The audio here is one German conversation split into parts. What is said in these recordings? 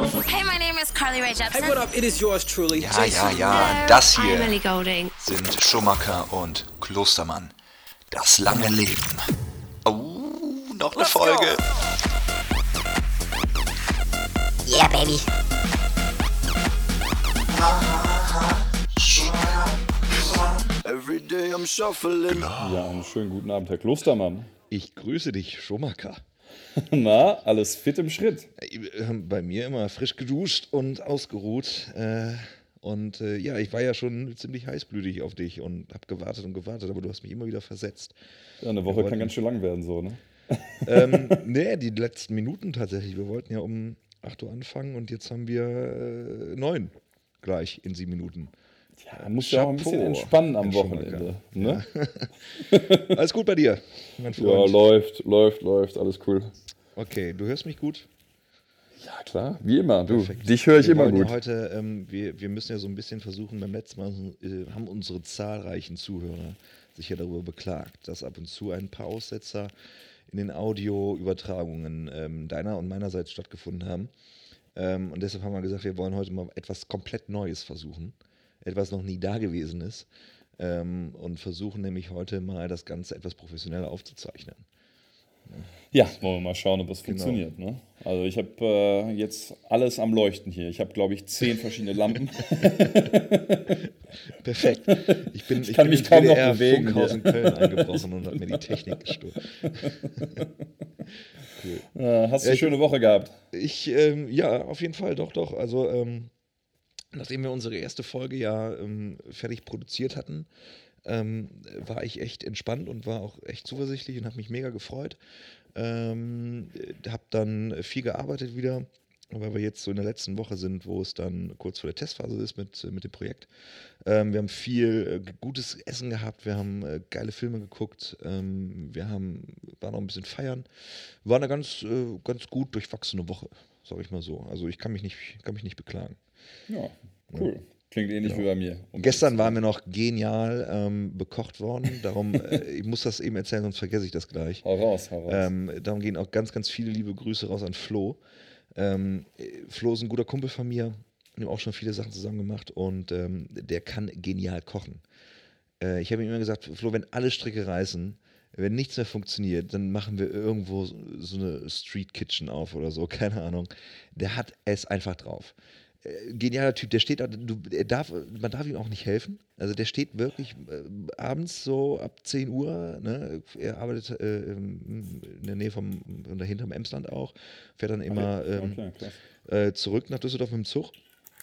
Hey, my name is Carly Rae Jepsen. Hey, what up? It is yours truly, Ja, ja, ja, das hier sind Schumacher und Klostermann. Das lange Leben. Oh, noch eine Folge. Yeah, baby. Every day I'm shuffling. Ja, einen schönen guten Abend, Herr Klostermann. Ich grüße dich, Schumacher. Na, alles fit im Schritt. Bei mir immer frisch geduscht und ausgeruht. Äh, und äh, ja, ich war ja schon ziemlich heißblütig auf dich und habe gewartet und gewartet, aber du hast mich immer wieder versetzt. Ja, eine Woche kann ganz schön lang werden, so, ne? ähm, nee, die letzten Minuten tatsächlich. Wir wollten ja um 8 Uhr anfangen und jetzt haben wir äh, 9 gleich in sieben Minuten. Ja, muss ja auch ein bisschen entspannen am Wochenende. Ne? Alles gut bei dir, mein Ja, Freund? läuft, läuft, läuft, alles cool. okay, du hörst mich gut? Ja, klar, wie immer. Du, Perfekt. dich höre ich wir immer ja gut. heute, ähm, wir, wir müssen ja so ein bisschen versuchen, beim letzten Mal äh, haben unsere zahlreichen Zuhörer sich ja darüber beklagt, dass ab und zu ein paar Aussetzer in den Audioübertragungen ähm, deiner und meinerseits stattgefunden haben. Ähm, und deshalb haben wir gesagt, wir wollen heute mal etwas komplett Neues versuchen. Etwas noch nie da gewesen ist. Ähm, und versuchen nämlich heute mal das Ganze etwas professioneller aufzuzeichnen. Ja, wollen wir mal schauen, ob das Genau. funktioniert. Ne? Also ich habe äh, jetzt alles am Leuchten hier. Ich habe, glaube ich, zehn verschiedene Lampen. Perfekt. Ich bin, ich kann bin mich kaum noch bewegen Funkhaus in Köln eingebrochen und habe mir die Technik gestohlen. Äh, hast du eine ich- schöne Woche gehabt? Ich, ähm, ja, auf jeden Fall, doch, doch. Also, ähm, nachdem wir unsere erste Folge ja ähm, fertig produziert hatten, ähm, war ich echt entspannt und war auch echt zuversichtlich und habe mich mega gefreut. Ähm, habe dann viel gearbeitet wieder, weil wir jetzt so in der letzten Woche sind, wo es dann kurz vor der Testphase ist mit, mit dem Projekt. Ähm, wir haben viel äh, gutes Essen gehabt, wir haben äh, geile Filme geguckt, ähm, wir haben, waren noch ein bisschen feiern. War eine ganz, äh, ganz gut durchwachsene Woche, sage ich mal so. Also ich kann mich nicht, kann mich nicht beklagen. Ja, cool. Klingt ähnlich wie bei mir. Und Gestern waren wir noch genial ähm, bekocht worden. Darum, äh, ich muss das eben erzählen, sonst vergesse ich das gleich. Hau raus, hau raus. Ähm, darum gehen auch ganz, ganz viele liebe Grüße raus an Flo. Ähm, äh, Flo ist ein guter Kumpel von mir. Wir haben auch schon viele Sachen zusammen gemacht und ähm, der kann genial kochen. Äh, ich habe ihm immer gesagt, Flo, wenn alle Stricke reißen, wenn nichts mehr funktioniert, dann machen wir irgendwo so eine Street Kitchen auf oder so, keine Ahnung. Der hat es einfach drauf. Äh, Genialer Typ, der steht, da- du, er darf, man darf ihm auch nicht helfen. Also der steht wirklich äh, abends so ab 10 Uhr, ne? er arbeitet äh, in der Nähe vom, und dahinter im Emsland auch, fährt dann immer ähm, okay, äh, zurück nach Düsseldorf mit dem Zug.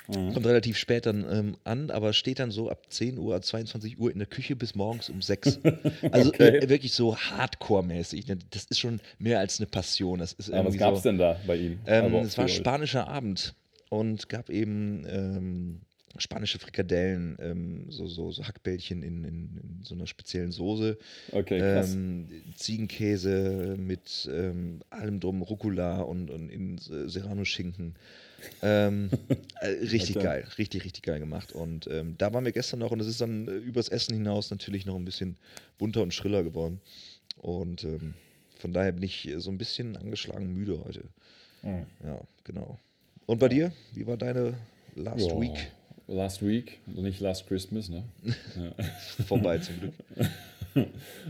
Kommt relativ spät dann ähm, an, aber steht dann so ab 10 Uhr, 22 Uhr in der Küche bis morgens um 6. Also Okay. äh, wirklich so Hardcore-mäßig. ne? Das ist schon mehr als eine Passion. Das ist Ja, was irgendwie gab's so, denn da bei ihm? Ähm, Aber auch es war spanischer Abend und gab eben ähm, spanische Frikadellen, ähm, so, so, so Hackbällchen in, in, in so einer speziellen Soße. Okay, krass. Ähm, Ziegenkäse mit ähm, allem drum, Rucola und, und in äh, Serrano-Schinken. Ähm, äh, richtig Okay. geil, richtig, richtig geil gemacht. Und ähm, da waren wir gestern noch und es ist dann äh, übers Essen hinaus natürlich noch ein bisschen bunter und schriller geworden. Und ähm, von daher bin ich äh, so ein bisschen angeschlagen müde heute. Mhm. Ja, genau. Und bei dir? Wie war deine Last Ja, Week? Last Week, nicht Last Christmas, ne? Vorbei zum Glück.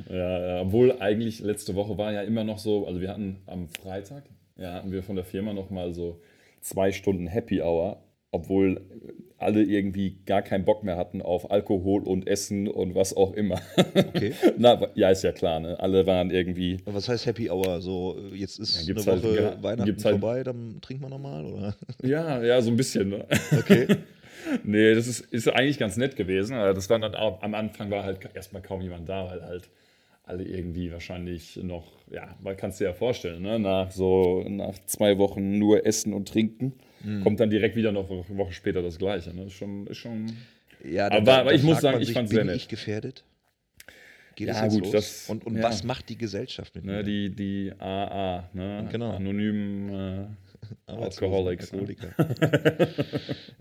Ja, obwohl eigentlich letzte Woche war ja immer noch so, also wir hatten am Freitag, ja, hatten wir von der Firma noch mal so zwei Stunden Happy Hour, obwohl alle irgendwie gar keinen Bock mehr hatten auf Alkohol und Essen und was auch immer. Okay. Na, ja, ist ja klar, ne? Alle waren irgendwie, Was heißt Happy Hour? So, jetzt ist Ja, eine halt Woche ge- Weihnachten halt- vorbei, dann trinken wir nochmal, oder? ja, ja, so ein bisschen, ne? Okay. Nee, das ist, ist eigentlich ganz nett gewesen. aber Das war dann auch, am Anfang war halt erstmal kaum jemand da, weil halt alle irgendwie wahrscheinlich noch, ja, man kann es dir ja vorstellen, ne? nach so nach zwei Wochen nur Essen und Trinken, Mhm. kommt dann direkt wieder noch eine Woche später das Gleiche. Ne? Ist schon, ist schon Ja, Aber- aber ich muss sagen, ich fand's bin sehr nett. ich gefährdet? Geht Ja, es jetzt gut, los? das- und und ja. was macht die Gesellschaft mit ne, mir? die, die AA, ne? Genau. anonymen äh, Alcoholics. Ne? Alkoholiker.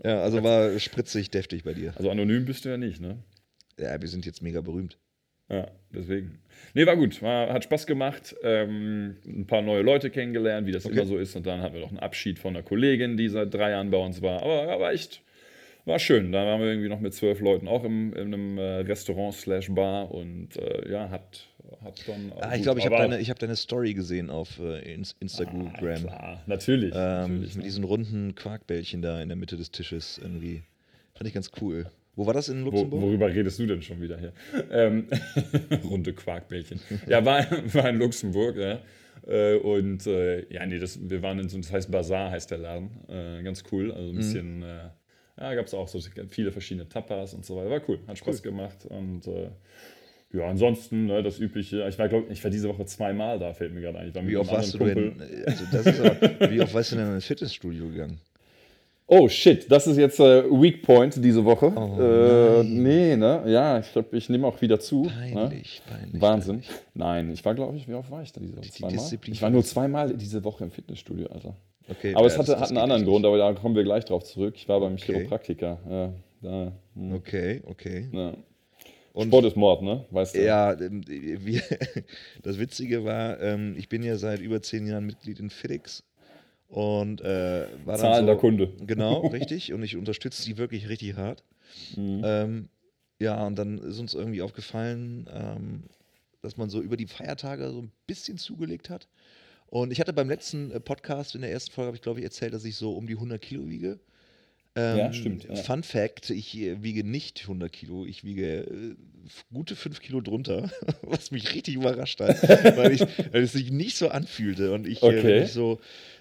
ja, also war spritzig deftig bei dir. Also anonym bist du ja nicht, ne? Ja, wir sind jetzt mega berühmt. Ja, deswegen. Nee, war gut. War, hat Spaß gemacht. Ähm, ein paar neue Leute kennengelernt, wie das immer so ist. Und dann hatten wir noch einen Abschied von einer Kollegin, die seit drei Jahren bei uns war. Aber ja, war echt, war schön. Da waren wir irgendwie noch mit zwölf Leuten auch im, in einem äh, Restaurant slash Bar und äh, ja, hat, hat dann. Ah, ich glaube, ich habe deine, ich hab deine Story gesehen auf äh, Ins- Instagram. Ah, Klar, natürlich. ähm, natürlich mit ne? diesen runden Quarkbällchen da in der Mitte des Tisches irgendwie. Fand ich ganz cool. Wo war das in Wo, Luxemburg? worüber redest du denn schon wieder hier? Ähm, runde Quarkbällchen. Ja, war, war in Luxemburg, ja. Äh, Und äh, ja, nee, das, wir waren in so, das heißt Bazaar heißt der Laden. Äh, ganz cool. Also ein Mhm. bisschen, äh, ja, gab es auch so viele verschiedene Tapas und so weiter. War cool, hat Spaß gemacht. Und äh, ja, ansonsten ne, das Übliche. Ich war, glaube ich, war diese Woche zweimal da, fällt mir gerade ein. Ich war mit Wie oft warst du denn? Also das ist aber, wie oft warst du denn in ein Fitnessstudio gegangen? Oh shit, das ist jetzt äh, Weak Point diese Woche. Oh, äh, nee, ne? Ja, ich glaube, ich nehme auch wieder zu. Peinlich, ne? peinlich. Wahnsinn. Nein, ich war, glaube ich, wie oft war ich da diese Woche? Die Zweimal? Disziplin Ich war nur zweimal diese Woche im Fitnessstudio, Alter. Okay, Aber es ja, hatte, das- das hat einen anderen Grund, aber da kommen wir gleich drauf zurück. Ich war beim Okay. Chiropraktiker. Ja, da, hm. Okay, okay. ja. Und Sport ist Mord, ne? Weißt du? Ja, ähm, wir, das Witzige war, ähm, ich bin ja seit über zehn Jahren Mitglied in FedEx und äh, war Zahlender so, Kunde. Genau, richtig. Und ich unterstütze die wirklich richtig hart. Mhm. Ähm, ja, und dann ist uns irgendwie aufgefallen, ähm, dass man so über die Feiertage so ein bisschen zugelegt hat. Und ich hatte beim letzten äh, Podcast, in der ersten Folge, habe ich glaube ich erzählt, dass ich so um die 100 Kilo wiege. Ähm, Ja, stimmt, ja. Fun Fact: Ich äh, wiege nicht 100 Kilo, ich wiege äh, gute 5 Kilo drunter, was mich richtig überrascht hat, weil, ich, weil es sich nicht so anfühlte und ich äh, Okay. wenn ich so.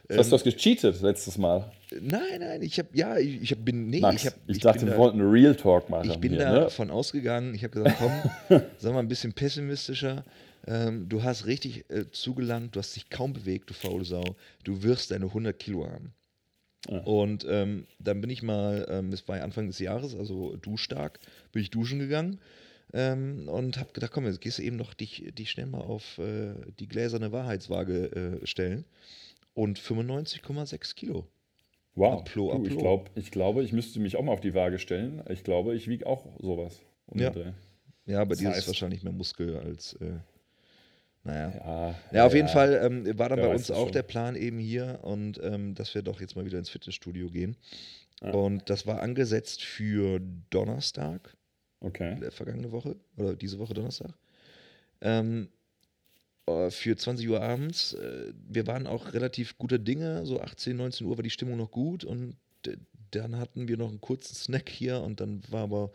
ähm, Hast du das gecheatet letztes Mal? nein, nein, ich habe ja, ich, ich hab, bin nee, Max, ich, hab, ich, dachte, bin wir da- wollten einen Real Talk machen. ich bin hier, da ne? ausgegangen, ich habe gesagt, komm, sag mal ein bisschen pessimistischer. Ähm, du hast richtig äh, zugelangt, du hast dich kaum bewegt, du faule Sau. Du wirst deine 100 Kilo haben. Und ähm, dann bin ich mal, ähm, es war Anfang des Jahres, also duschstark, bin ich duschen gegangen ähm, und habe gedacht, komm, jetzt gehst du eben noch dich, dich schnell mal auf äh, die gläserne Wahrheitswaage äh, stellen. Und 95,6 Kilo. Wow. Applaus, du, ich, glaub, ich glaube, ich müsste mich auch mal auf die Waage stellen. Ich glaube, ich wiege auch sowas. um Ja. Ja, bei Das dir ist heißt- wahrscheinlich mehr Muskel als, äh, naja. Ja, Ja, auf jeden Fall ähm, war dann bei uns auch schon. der Plan eben hier und ähm, dass wir doch jetzt mal wieder ins Fitnessstudio gehen. Ja. Und das war angesetzt für Donnerstag, Okay. der vergangene Woche oder diese Woche Donnerstag. Ähm, äh, für 20 Uhr abends. Äh, wir waren auch relativ guter Dinge, so 18, 19 Uhr war die Stimmung noch gut und dann hatten wir noch einen kurzen Snack hier und dann war aber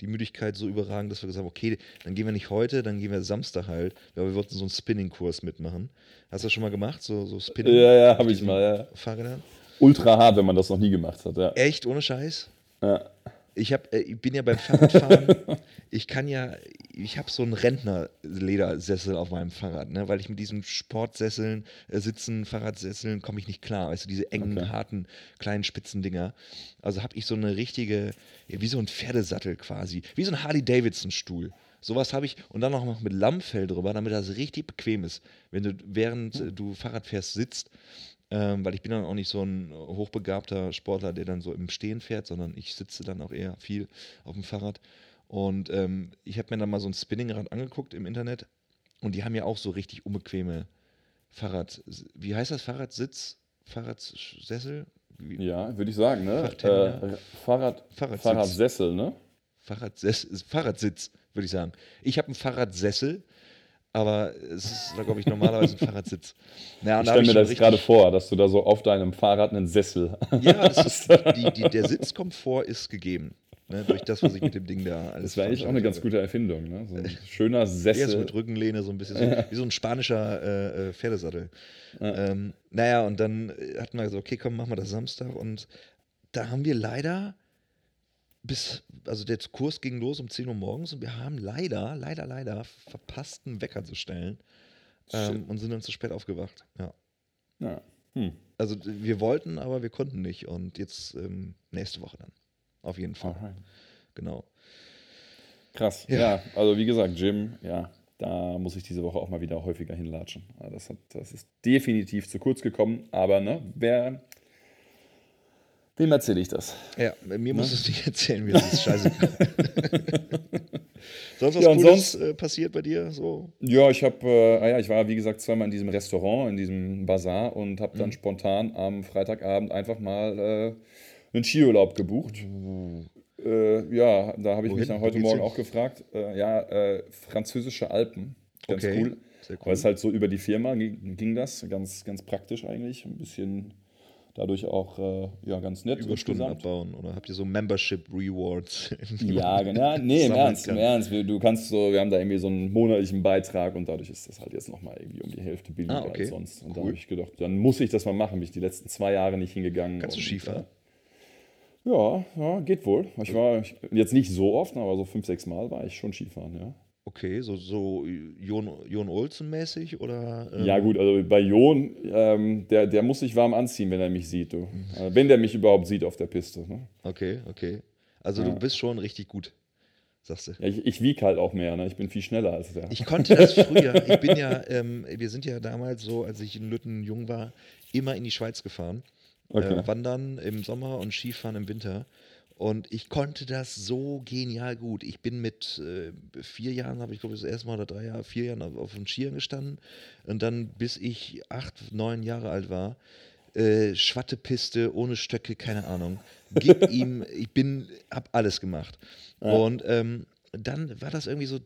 die Müdigkeit so überragend, dass wir gesagt haben, okay, dann gehen wir nicht heute, dann gehen wir Samstag halt, weil wir wollten so einen Spinning-Kurs mitmachen. Hast du das schon mal gemacht, so, so Spinning? Ja, ja, habe ich mal. Ja. Fahrrädern? Ultra hart, wenn man das noch nie gemacht hat. Ja. Echt, ohne Scheiß? Ja. Ich, hab, äh, ich bin ja beim Fahrradfahren, ich kann ja, ich habe so einen Rentnerledersessel auf meinem Fahrrad, ne? weil ich mit diesen Sportsesseln, äh, Sitzen, Fahrradsesseln komme ich nicht klar. Weißt du, diese engen, Okay. harten, kleinen Spitzendinger. Also habe ich so eine richtige, wie so ein Pferdesattel quasi, wie so ein Harley-Davidson-Stuhl. Sowas habe ich und dann noch mit Lammfell drüber, damit das richtig bequem ist, wenn du während äh, du Fahrrad fährst sitzt. Ähm, weil ich bin dann auch nicht so ein hochbegabter Sportler, der dann so im Stehen fährt, sondern ich sitze dann auch eher viel auf dem Fahrrad. Und ähm, ich habe mir dann mal so ein Spinningrad angeguckt im Internet und die haben ja auch so richtig unbequeme Fahrrad. Wie heißt das? Fahrradsitz? Fahrradsessel? Wie- Ja, würde ich sagen, ne? Äh, Fahrrad, Fahrradsitz. Fahrradsessel, ne? Fahrradsess Fahrradsitz, würde ich sagen. Ich habe einen Fahrradsessel, aber es ist, da glaube ich, normalerweise ein Fahrradsitz. Naja, Ich stelle mir das gerade vor, dass du da so auf deinem Fahrrad einen Sessel Ja, ist, die, die, der Sitzkomfort ist gegeben. Ne, durch das, was ich mit dem Ding da alles Das wäre eigentlich auch eine ganz gute Erfindung, ne? So ein schöner Eher so Sessel. mit Rückenlehne, so ein bisschen so, wie so ein spanischer äh, äh, Pferdesattel. Ähm, naja, und dann hatten wir gesagt, okay, komm, machen wir das Samstag. Und da haben wir leider bis, also der Kurs ging los um 10 Uhr morgens und wir haben leider, leider, leider verpasst, einen Wecker zu stellen ähm, und sind dann zu spät aufgewacht. Ja. Ja. Hm. Also wir wollten, aber wir konnten nicht. Und jetzt ähm, nächste Woche dann. Auf jeden Fall. Alright. Genau. Krass. Ja. Ja. also wie gesagt, Gym, ja, da muss ich diese Woche auch mal wieder häufiger hinlatschen. Das, hat, das ist definitiv zu kurz gekommen, aber ne, wer, Wem erzähle ich das? Ja, mir musst du es nicht erzählen, mir ist das scheiße. sonst was Ja, Cooles sonst- äh, passiert bei dir? So? Ja, ich habe, äh, ah ja, ich war wie gesagt zweimal in diesem Restaurant, in diesem Bazar und habe Mhm. dann spontan am Freitagabend einfach mal äh, einen Skiurlaub gebucht. Äh, ja, da habe ich mich Wohin? dann Wo heute Morgen hin? auch gefragt. Äh, ja, äh, französische Alpen. Ganz Okay, cool. sehr cool. Weil es halt so über die Firma ging, ging das, ganz, ganz praktisch eigentlich. Ein bisschen dadurch auch äh, ja, ganz nett. Überstunden abbauen? Oder habt ihr so Membership Rewards? Ja, genau. Nee, im Ernst, im kann? Ernst. Wir, du kannst so, wir haben da irgendwie so einen monatlichen Beitrag und dadurch ist das halt jetzt nochmal irgendwie um die Hälfte billiger Ah, okay. als sonst. Und da Cool. habe ich gedacht, dann muss ich das mal machen. Bin ich die letzten zwei Jahre nicht hingegangen. Kannst du Skifahren? Äh, ja, ja, geht wohl. Ich war ich, jetzt nicht so oft, aber so fünf, sechs Mal war ich schon Skifahren, ja. Okay, so, so Jon, Jon Olsen-mäßig oder? ähm, Ja, gut, also bei Jon, ähm, der, der muss sich warm anziehen, wenn er mich sieht, du. Äh, wenn der mich überhaupt sieht auf der Piste. Ne? Okay, okay. Also Ja. du bist schon richtig gut, sagst du. Ja, ich ich wiege halt auch mehr, ne? ich bin viel schneller als der. Ich konnte das früher. Ich bin ja, ähm, wir sind ja damals so, als ich in Lütten jung war, immer in die Schweiz gefahren. Okay. Äh, wandern im Sommer und Skifahren im Winter. Und ich konnte das so genial gut. Ich bin mit äh, vier Jahren, habe ich glaube ich das erste Mal oder drei Jahre, vier Jahren auf, auf den Skiern gestanden. Und dann bis ich acht, neun Jahre alt war, äh, Schwattepiste, ohne Stöcke, keine Ahnung. Gib ihm, ich bin, hab alles gemacht. Und ähm, dann war das irgendwie so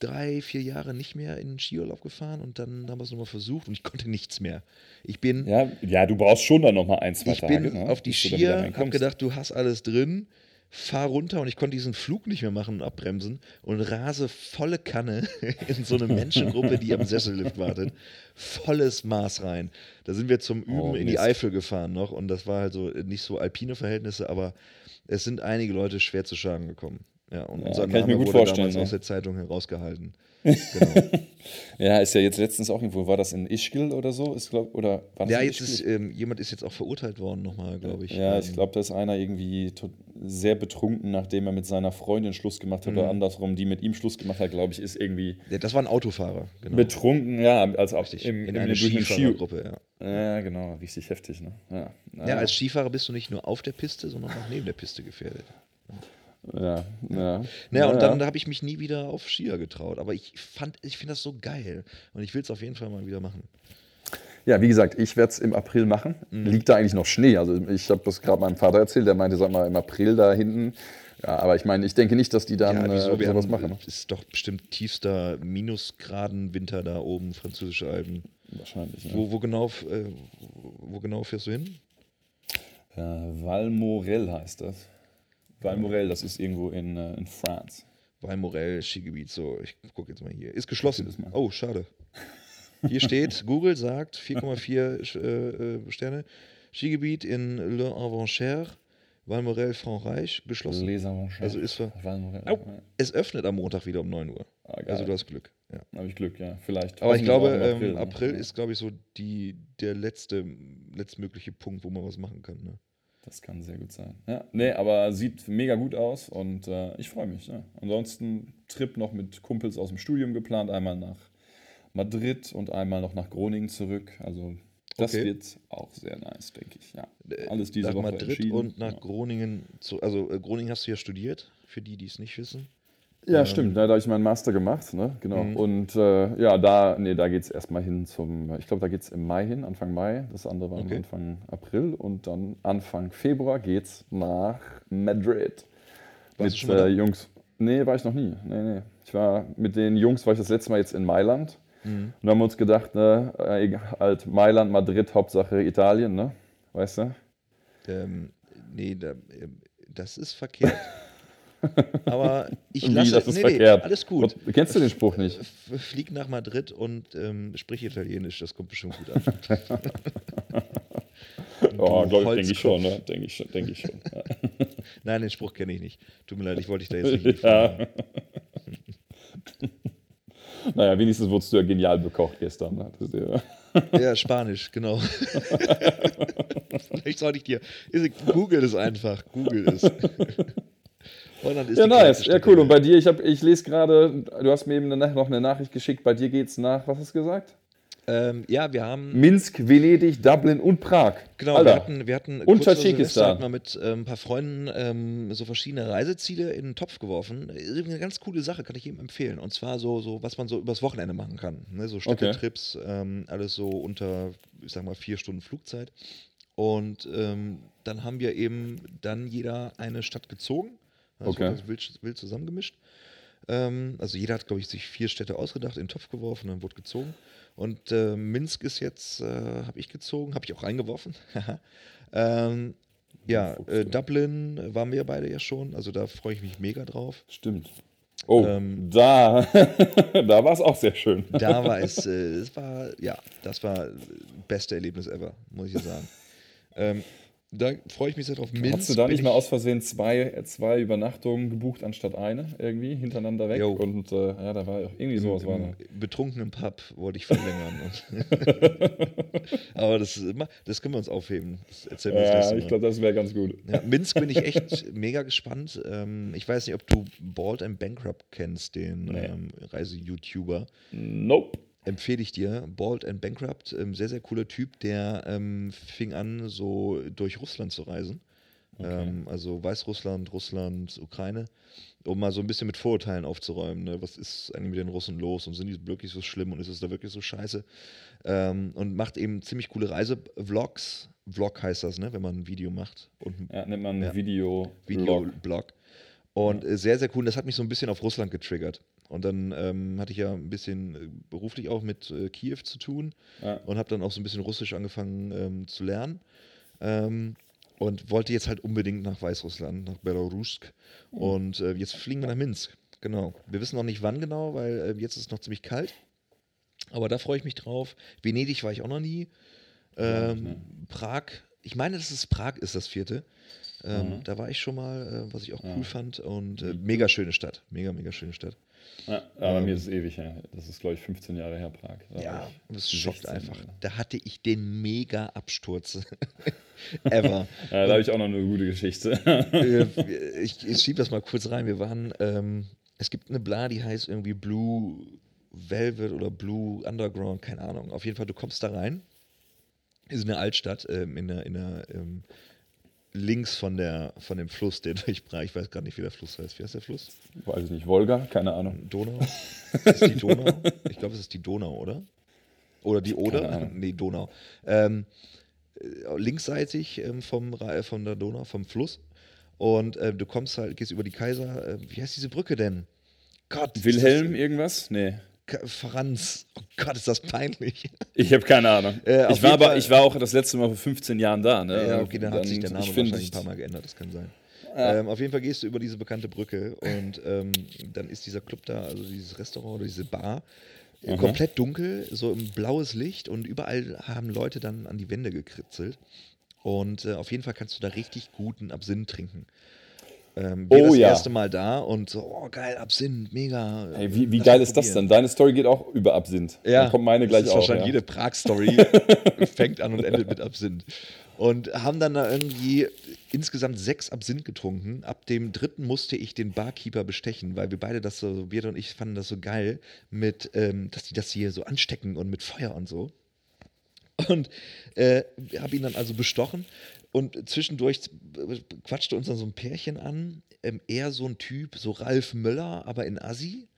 drei, vier Jahre nicht mehr in den Skiurlaub gefahren und dann haben wir es nochmal versucht und ich konnte nichts mehr. Ich bin, ja, ja, du brauchst schon dann nochmal ein, zwei ich Tage. bin ne? auf die Skier, hab gedacht, du hast alles drin, fahr runter und ich konnte diesen Flug nicht mehr machen und abbremsen und rase volle Kanne in so eine Menschengruppe, die am Sessellift wartet. Volles Maß rein. Da sind wir zum Üben Oh, in die. Eifel gefahren noch und das war halt so nicht so alpine Verhältnisse, aber es sind einige Leute schwer zu Schaden gekommen. Ja, und unser kann ich mir Name gut wurde vorstellen, damals ne? aus der Zeitung herausgehalten. Genau. Ja, ist ja jetzt letztens auch irgendwo, war das in Ischgl oder so? Ist, glaub, oder war das ja, in jetzt ist, ähm, jemand ist jetzt auch verurteilt worden nochmal, glaube ich. Ja, ich Ähm, glaube, da ist einer irgendwie sehr betrunken, nachdem er mit seiner Freundin Schluss gemacht hat, Mhm. oder andersrum, die mit ihm Schluss gemacht hat, glaube ich, ist irgendwie ja, das war ein Autofahrer, genau. betrunken, ja, als auch im, in im, einer Skifahrergruppe, ja. Ja, genau, richtig heftig, ne? Ja, Ja, als Skifahrer bist du nicht nur auf der Piste, sondern auch neben der Piste gefährdet. Ja, ja. Naja, und dann habe ich mich nie wieder auf Skier getraut. Aber ich fand, ich finde das so geil. Und ich will es auf jeden Fall mal wieder machen. Ja, wie gesagt, ich werde es im April machen. Mhm. Liegt da eigentlich noch Schnee? Also ich habe das gerade meinem Vater erzählt, der meinte, sag mal, im April da hinten. Ja, aber ich meine, ich denke nicht, dass die dann ja, wieso? äh, sowas haben, machen. Ne? ist doch bestimmt tiefster Minusgraden Winter da oben, französische Alpen. Wahrscheinlich. Ja. Wo, wo, genau, äh, wo genau fährst du hin? Äh, Valmorel heißt das. Valmorel, das ist irgendwo in, äh, in France. Valmorel, Skigebiet. So, ich gucke jetzt mal hier. Ist geschlossen. Oh, schade. Hier steht, Google sagt 4,4 Sch- äh, äh, Sterne. Skigebiet in Le Avanchère, Valmorel, Frankreich, geschlossen. Les Aventures. Also ist ver-. Au, es öffnet am Montag wieder um 9 Uhr. Ah. Also du hast Glück. Ja. Habe ich Glück, ja. Vielleicht. Aber ich glaube, im ähm, ne? April Ja. ist, glaube ich, so die, der letzte, letztmögliche Punkt, wo man was machen kann. Ne? Das kann sehr gut sein. Ja, nee, aber sieht mega gut aus und äh, ich freue mich. Ja. Ansonsten Trip noch mit Kumpels aus dem Studium geplant, einmal nach Madrid und einmal noch nach Groningen zurück. Also das Okay. wird auch sehr nice, denke ich. Ja. Alles diese nach Woche Madrid entschieden. und nach ja. Groningen. Zu, also äh, Groningen hast du ja studiert, für die, die es nicht wissen. Ja, stimmt. Da, da habe ich meinen Master gemacht, ne? Genau. Mhm. Und äh, ja, da, nee, da geht es erstmal hin zum, ich glaube, da geht es im Mai hin, Anfang Mai. Das andere war Okay. Anfang April. Und dann Anfang Februar geht es nach Madrid. Warst mit äh? Jungs. Nee, war ich noch nie. Nee, nee. Ich war mit den Jungs, war ich das letzte Mal jetzt in Mailand. Mhm. Und haben uns gedacht, ne, äh, egal, halt Mailand, Madrid, Hauptsache Italien, ne? Weißt du? Ähm, nee, da, ähm, das ist verkehrt. Aber ich Wie, lasse das ist nee, verkehrt. Nee, alles gut. Was, kennst du den Spruch nicht? Flieg nach Madrid und ähm, sprich Italienisch, das kommt bestimmt gut an. Oh, glaube ich, denke ich schon, ne? Denke ich, schon- denk ich schon. Ja. Nein, den Spruch kenne ich nicht. Tut mir leid, ich wollte dich da jetzt nicht ja. Naja, wenigstens wurdest du ja genial bekocht gestern. Ne? Ja, Spanisch, genau. Vielleicht sollte ich dir. Google es einfach. Google es. Ja, nice. Ja, cool. Und bei dir, ich, hab, ich lese gerade, du hast mir eben eine, noch eine Nachricht geschickt, bei dir geht es nach, was hast du gesagt? Ähm, ja, wir haben. Minsk, Venedig, Dublin und Prag. Genau, Alter. wir hatten, wir hatten Und Tadschikistan. Hatten wir mit ähm, ein paar Freunden ähm, so verschiedene Reiseziele in den Topf geworfen. Eine ganz coole Sache, kann ich jedem empfehlen. Und zwar so, so was man so übers Wochenende machen kann. Ne? So Städtetrips, ähm, alles so unter, ich sag mal, vier Stunden Flugzeit. Und ähm, dann haben wir eben dann jeder eine Stadt gezogen. Also Okay. das wild, wild zusammengemischt. Ähm, also jeder hat, glaube ich, sich vier Städte ausgedacht, in den Topf geworfen, dann wurde gezogen. Und äh, Minsk ist jetzt, äh, habe ich gezogen, habe ich auch reingeworfen. ähm, ja, äh, Dublin äh, waren wir beide ja schon, also da freue ich mich mega drauf. Stimmt. Oh, Ähm, da, da war es auch sehr schön. Da war es, äh, es war, ja, das war das beste Erlebnis ever, muss ich sagen. ähm, da freue ich mich sehr drauf. Minsk Hast du da nicht ich- mal aus Versehen zwei, zwei Übernachtungen gebucht anstatt eine irgendwie hintereinander weg? Jo. Und äh, ja, da war irgendwie sowas. War da. Im betrunkenen Pub wollte ich verlängern. Aber das, das können wir uns aufheben. Das erzählen wir Ja, ich glaube, das wäre ganz gut. Ja, Minsk bin ich echt mega gespannt. Ähm, ich weiß nicht, ob du Bald and Bankrupt kennst, den Nee. ähm, Reise-YouTuber. Nope. Empfehle ich dir. Bald and Bankrupt, ähm, sehr, sehr cooler Typ, der ähm, fing an, so durch Russland zu reisen. Ähm, also Weißrussland, Russland, Ukraine, um mal so ein bisschen mit Vorurteilen aufzuräumen. Ne? Was ist eigentlich mit den Russen los und sind die wirklich so schlimm und ist es da wirklich so scheiße? Ähm, und macht eben ziemlich coole Reisevlogs. Vlog heißt das, ne? wenn man ein Video macht und Ja, nennt man Ja. Video. Videoblog. Und äh, sehr, sehr cool. Das hat mich so ein bisschen auf Russland getriggert. Und dann ähm, hatte ich ja ein bisschen äh, beruflich auch mit äh, Kiew zu tun Ja. und habe dann auch so ein bisschen Russisch angefangen ähm, zu lernen. Ähm, und wollte jetzt halt unbedingt nach Weißrussland, nach Belarus. Und äh, jetzt fliegen wir nach Minsk. Genau. Wir wissen noch nicht wann genau, weil äh, jetzt ist es noch ziemlich kalt. Aber da freue ich mich drauf. Venedig war ich auch noch nie. Ähm, Prag, ich meine, dass es Prag ist, das vierte. Ähm, Da war ich schon mal, äh, was ich auch cool fand. Und äh, mega schöne Stadt. Mega, mega schöne Stadt. Ja, aber mir ist es ewig her. Das ist, glaube ich, 15 Jahre her, Prag. Da Ja, das schockt 16, einfach. ja. Da hatte ich den mega Absturz. Ever. Ja, da habe ich auch noch eine gute Geschichte. ich ich schiebe das mal kurz rein. Wir waren, ähm, es gibt eine Bla, die heißt irgendwie Blue Velvet oder Blue Underground, keine Ahnung. Auf jeden Fall, du kommst da rein. Ist eine Altstadt ähm, in der, in der ähm, links von der von dem Fluss, der durch Prag, ich weiß gar nicht, wie der Fluss heißt. Wie heißt der Fluss? Weiß ich nicht, Wolga? Keine Ahnung. Donau? ist die Donau? Ich glaube, es ist die Donau, oder? Oder die Oder? Nee, Donau. Ähm, äh, linksseitig ähm, vom, Ra- von der Donau, vom Fluss. Und äh, du kommst halt, gehst über die Kaiser, äh, wie heißt diese Brücke denn? Gott. Wilhelm irgendwas? Nee. Franz. Oh Gott, ist das peinlich. Ich habe keine Ahnung. Äh, ich, war aber, ich war auch das letzte Mal vor 15 Jahren da. Ne? ja, okay, dann hat sich der Name wahrscheinlich ein paar Mal geändert, das kann sein. Ähm, auf jeden Fall gehst du über diese bekannte Brücke und ähm, dann ist dieser Club da, also dieses Restaurant oder diese Bar, äh, komplett dunkel, so im blaues Licht und überall haben Leute dann an die Wände gekritzelt. Und äh, auf jeden Fall kannst du da richtig guten Absinth trinken. Ähm, wir Oh das ja. erste Mal da und so, oh geil, Absinth, mega. Hey, wie wie geil ist das denn? Deine Story geht auch über Absinth. Ja, Dann kommt meine das gleich ist auch. wahrscheinlich Ja. jede Prag-Story fängt an und endet mit Absinth. Und haben dann da irgendwie insgesamt sechs Absinth getrunken. Ab dem dritten musste ich den Barkeeper bestechen, weil wir beide das so, wir und ich fanden das so geil, mit, ähm, dass die das hier so anstecken und mit Feuer und so. Und äh, habe ihn dann also bestochen und zwischendurch quatschte uns dann so ein Pärchen an. Ähm, er so ein Typ, so Ralf Möller, aber in Assi.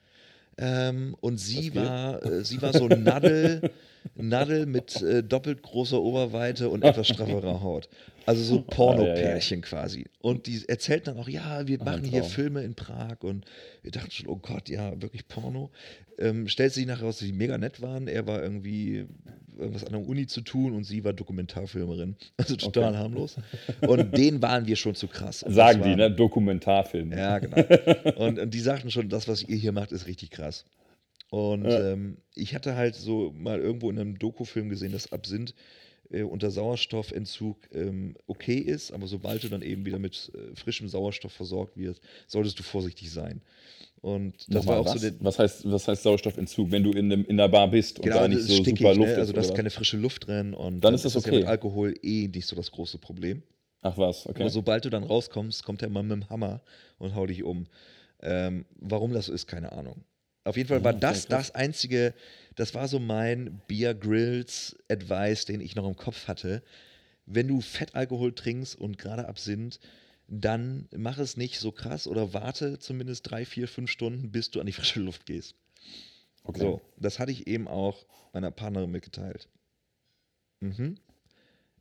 Ähm, und sie war, äh, sie war so ein Nadel, Nadel mit äh, doppelt großer Oberweite und etwas strafferer Haut. Also so Porno-Pärchen quasi. Und die erzählt dann auch, ja, wir machen hier. Filme in Prag und wir dachten schon, oh Gott, ja, wirklich Porno. Ähm, stellt sich nachher raus, dass sie mega nett waren. Er war irgendwie irgendwas an der Uni zu tun und sie war Dokumentarfilmerin. Also total harmlos. Und den waren wir schon zu krass. Und Sagen die, ne? Dokumentarfilm. ja, genau. Und, und die sagten schon, das, was ihr hier macht, ist richtig krass. Und ähm, ich hatte halt so mal irgendwo in einem Dokufilm gesehen, dass Absinth äh, unter Sauerstoffentzug ähm, okay ist, aber sobald du dann eben wieder mit äh, frischem Sauerstoff versorgt wirst, solltest du vorsichtig sein. Und das Nochmal, war auch was? so der, was, heißt, was heißt Sauerstoffentzug, wenn du in, dem, in der Bar bist und Genau, da das nicht ist so stickig, super Luft ne? ist? Also da ist oder keine frische Luft drin und Dann ist das ja okay. mit Alkohol eh nicht so das große Problem. Ach was, okay. Aber sobald du dann rauskommst, kommt er mal mit dem Hammer und hau dich um. Ähm, warum das so ist, keine Ahnung. Auf jeden Fall war das das einzige, das war so mein Beer Grills Advice, den ich noch im Kopf hatte. Wenn du Fettalkohol trinkst und gerade Absinth, dann mach es nicht so krass oder warte zumindest drei, vier, fünf Stunden, bis du an die frische Luft gehst. Okay. So, das hatte ich eben auch meiner Partnerin mitgeteilt. Mhm.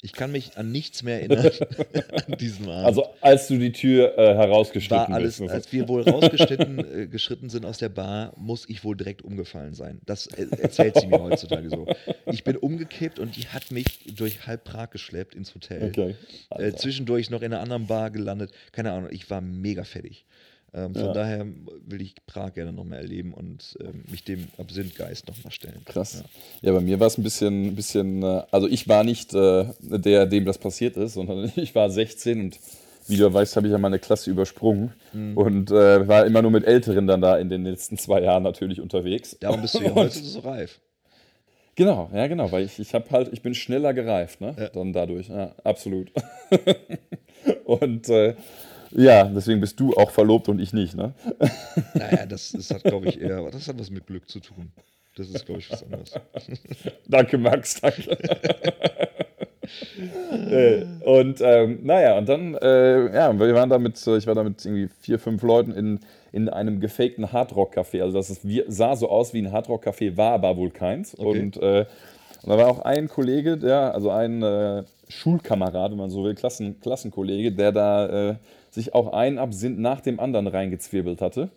Ich kann mich an nichts mehr erinnern an diesen Abend. Also als du die Tür äh, herausgeschnitten war alles, bist. als wir wohl rausgeschnitten äh, geschritten sind aus der Bar, muss ich wohl direkt umgefallen sein. Das äh, erzählt sie mir heutzutage so. Ich bin umgekippt und die hat mich durch halb Prag geschleppt ins Hotel. Okay. Äh, zwischendurch noch in einer anderen Bar gelandet. Keine Ahnung, ich war mega fertig. Ähm, von Ja. daher will ich Prag gerne nochmal erleben und ähm, mich dem Absinthgeist nochmal stellen. Krass. Ja, bei mir war es ein bisschen, ein bisschen, äh, also ich war nicht äh, der, dem das passiert ist, sondern ich war 16 und wie du weißt, habe ich ja meine Klasse übersprungen Mhm. und äh, war immer nur mit Älteren dann da in den letzten zwei Jahren natürlich unterwegs. Darum bist du ja heute so reif. Genau, ja genau, weil ich, ich habe halt, ich bin schneller gereift, ne? Ja. Dann dadurch, ja, absolut. und äh, ja, deswegen bist du auch verlobt und ich nicht, ne? Naja, das, das hat, glaube ich, eher, das hat was mit Glück zu tun. Das ist, glaube ich, was anderes. Danke, Max, danke. Äh, und ähm, naja, und dann, äh, ja, wir waren da mit, äh, ich war da mit irgendwie vier, fünf Leuten in, in einem gefakten Hardrock-Café. Also das ist, sah so aus wie ein Hardrock-Café, war aber wohl keins. Okay. Und, äh, und da war auch ein Kollege, der, also ein äh, Schulkamerad, wenn man so will, Klassen, Klassenkollege, der da äh, sich auch einen Absinth nach dem anderen reingezwirbelt hatte.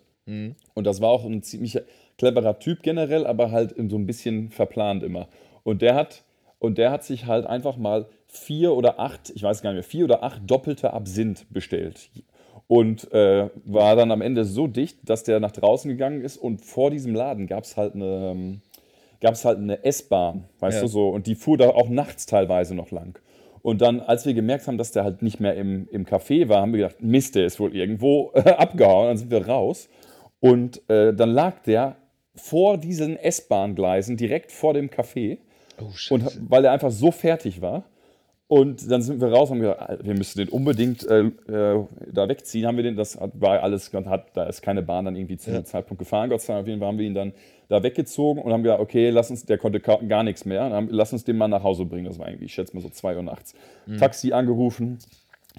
Und das war auch ein ziemlich cleverer Typ generell, aber halt so ein bisschen verplant immer. Und der hat, und der hat sich halt einfach mal vier oder acht, ich weiß gar nicht mehr, vier oder acht doppelte Absinth bestellt. Und äh, war dann am Ende so dicht, dass der nach draußen gegangen ist und vor diesem Laden gab es halt eine, ähm, gab es halt eine S-Bahn, weißt Ja. du so, und die fuhr da auch nachts teilweise noch lang. Und dann, als wir gemerkt haben, dass der halt nicht mehr im, im Café war, haben wir gedacht, Mist, der ist wohl irgendwo abgehauen. Dann sind wir raus. Und äh, dann lag der vor diesen S-Bahn-Gleisen, direkt vor dem Café. Oh, Und weil er einfach so fertig war. Und dann sind wir raus und haben gesagt, "Alter, wir müssen den unbedingt äh, äh, da wegziehen. Haben wir den, das hat, war alles, hat, da ist keine Bahn dann irgendwie zu dem Zeitpunkt gefahren. Gott sei Dank, auf jeden Fall haben wir ihn dann da weggezogen und haben gesagt, okay, lass uns, der konnte gar nichts mehr. Haben, lass uns den mal nach Hause bringen. Das war irgendwie, ich schätze mal so 2 Uhr nachts. Taxi angerufen,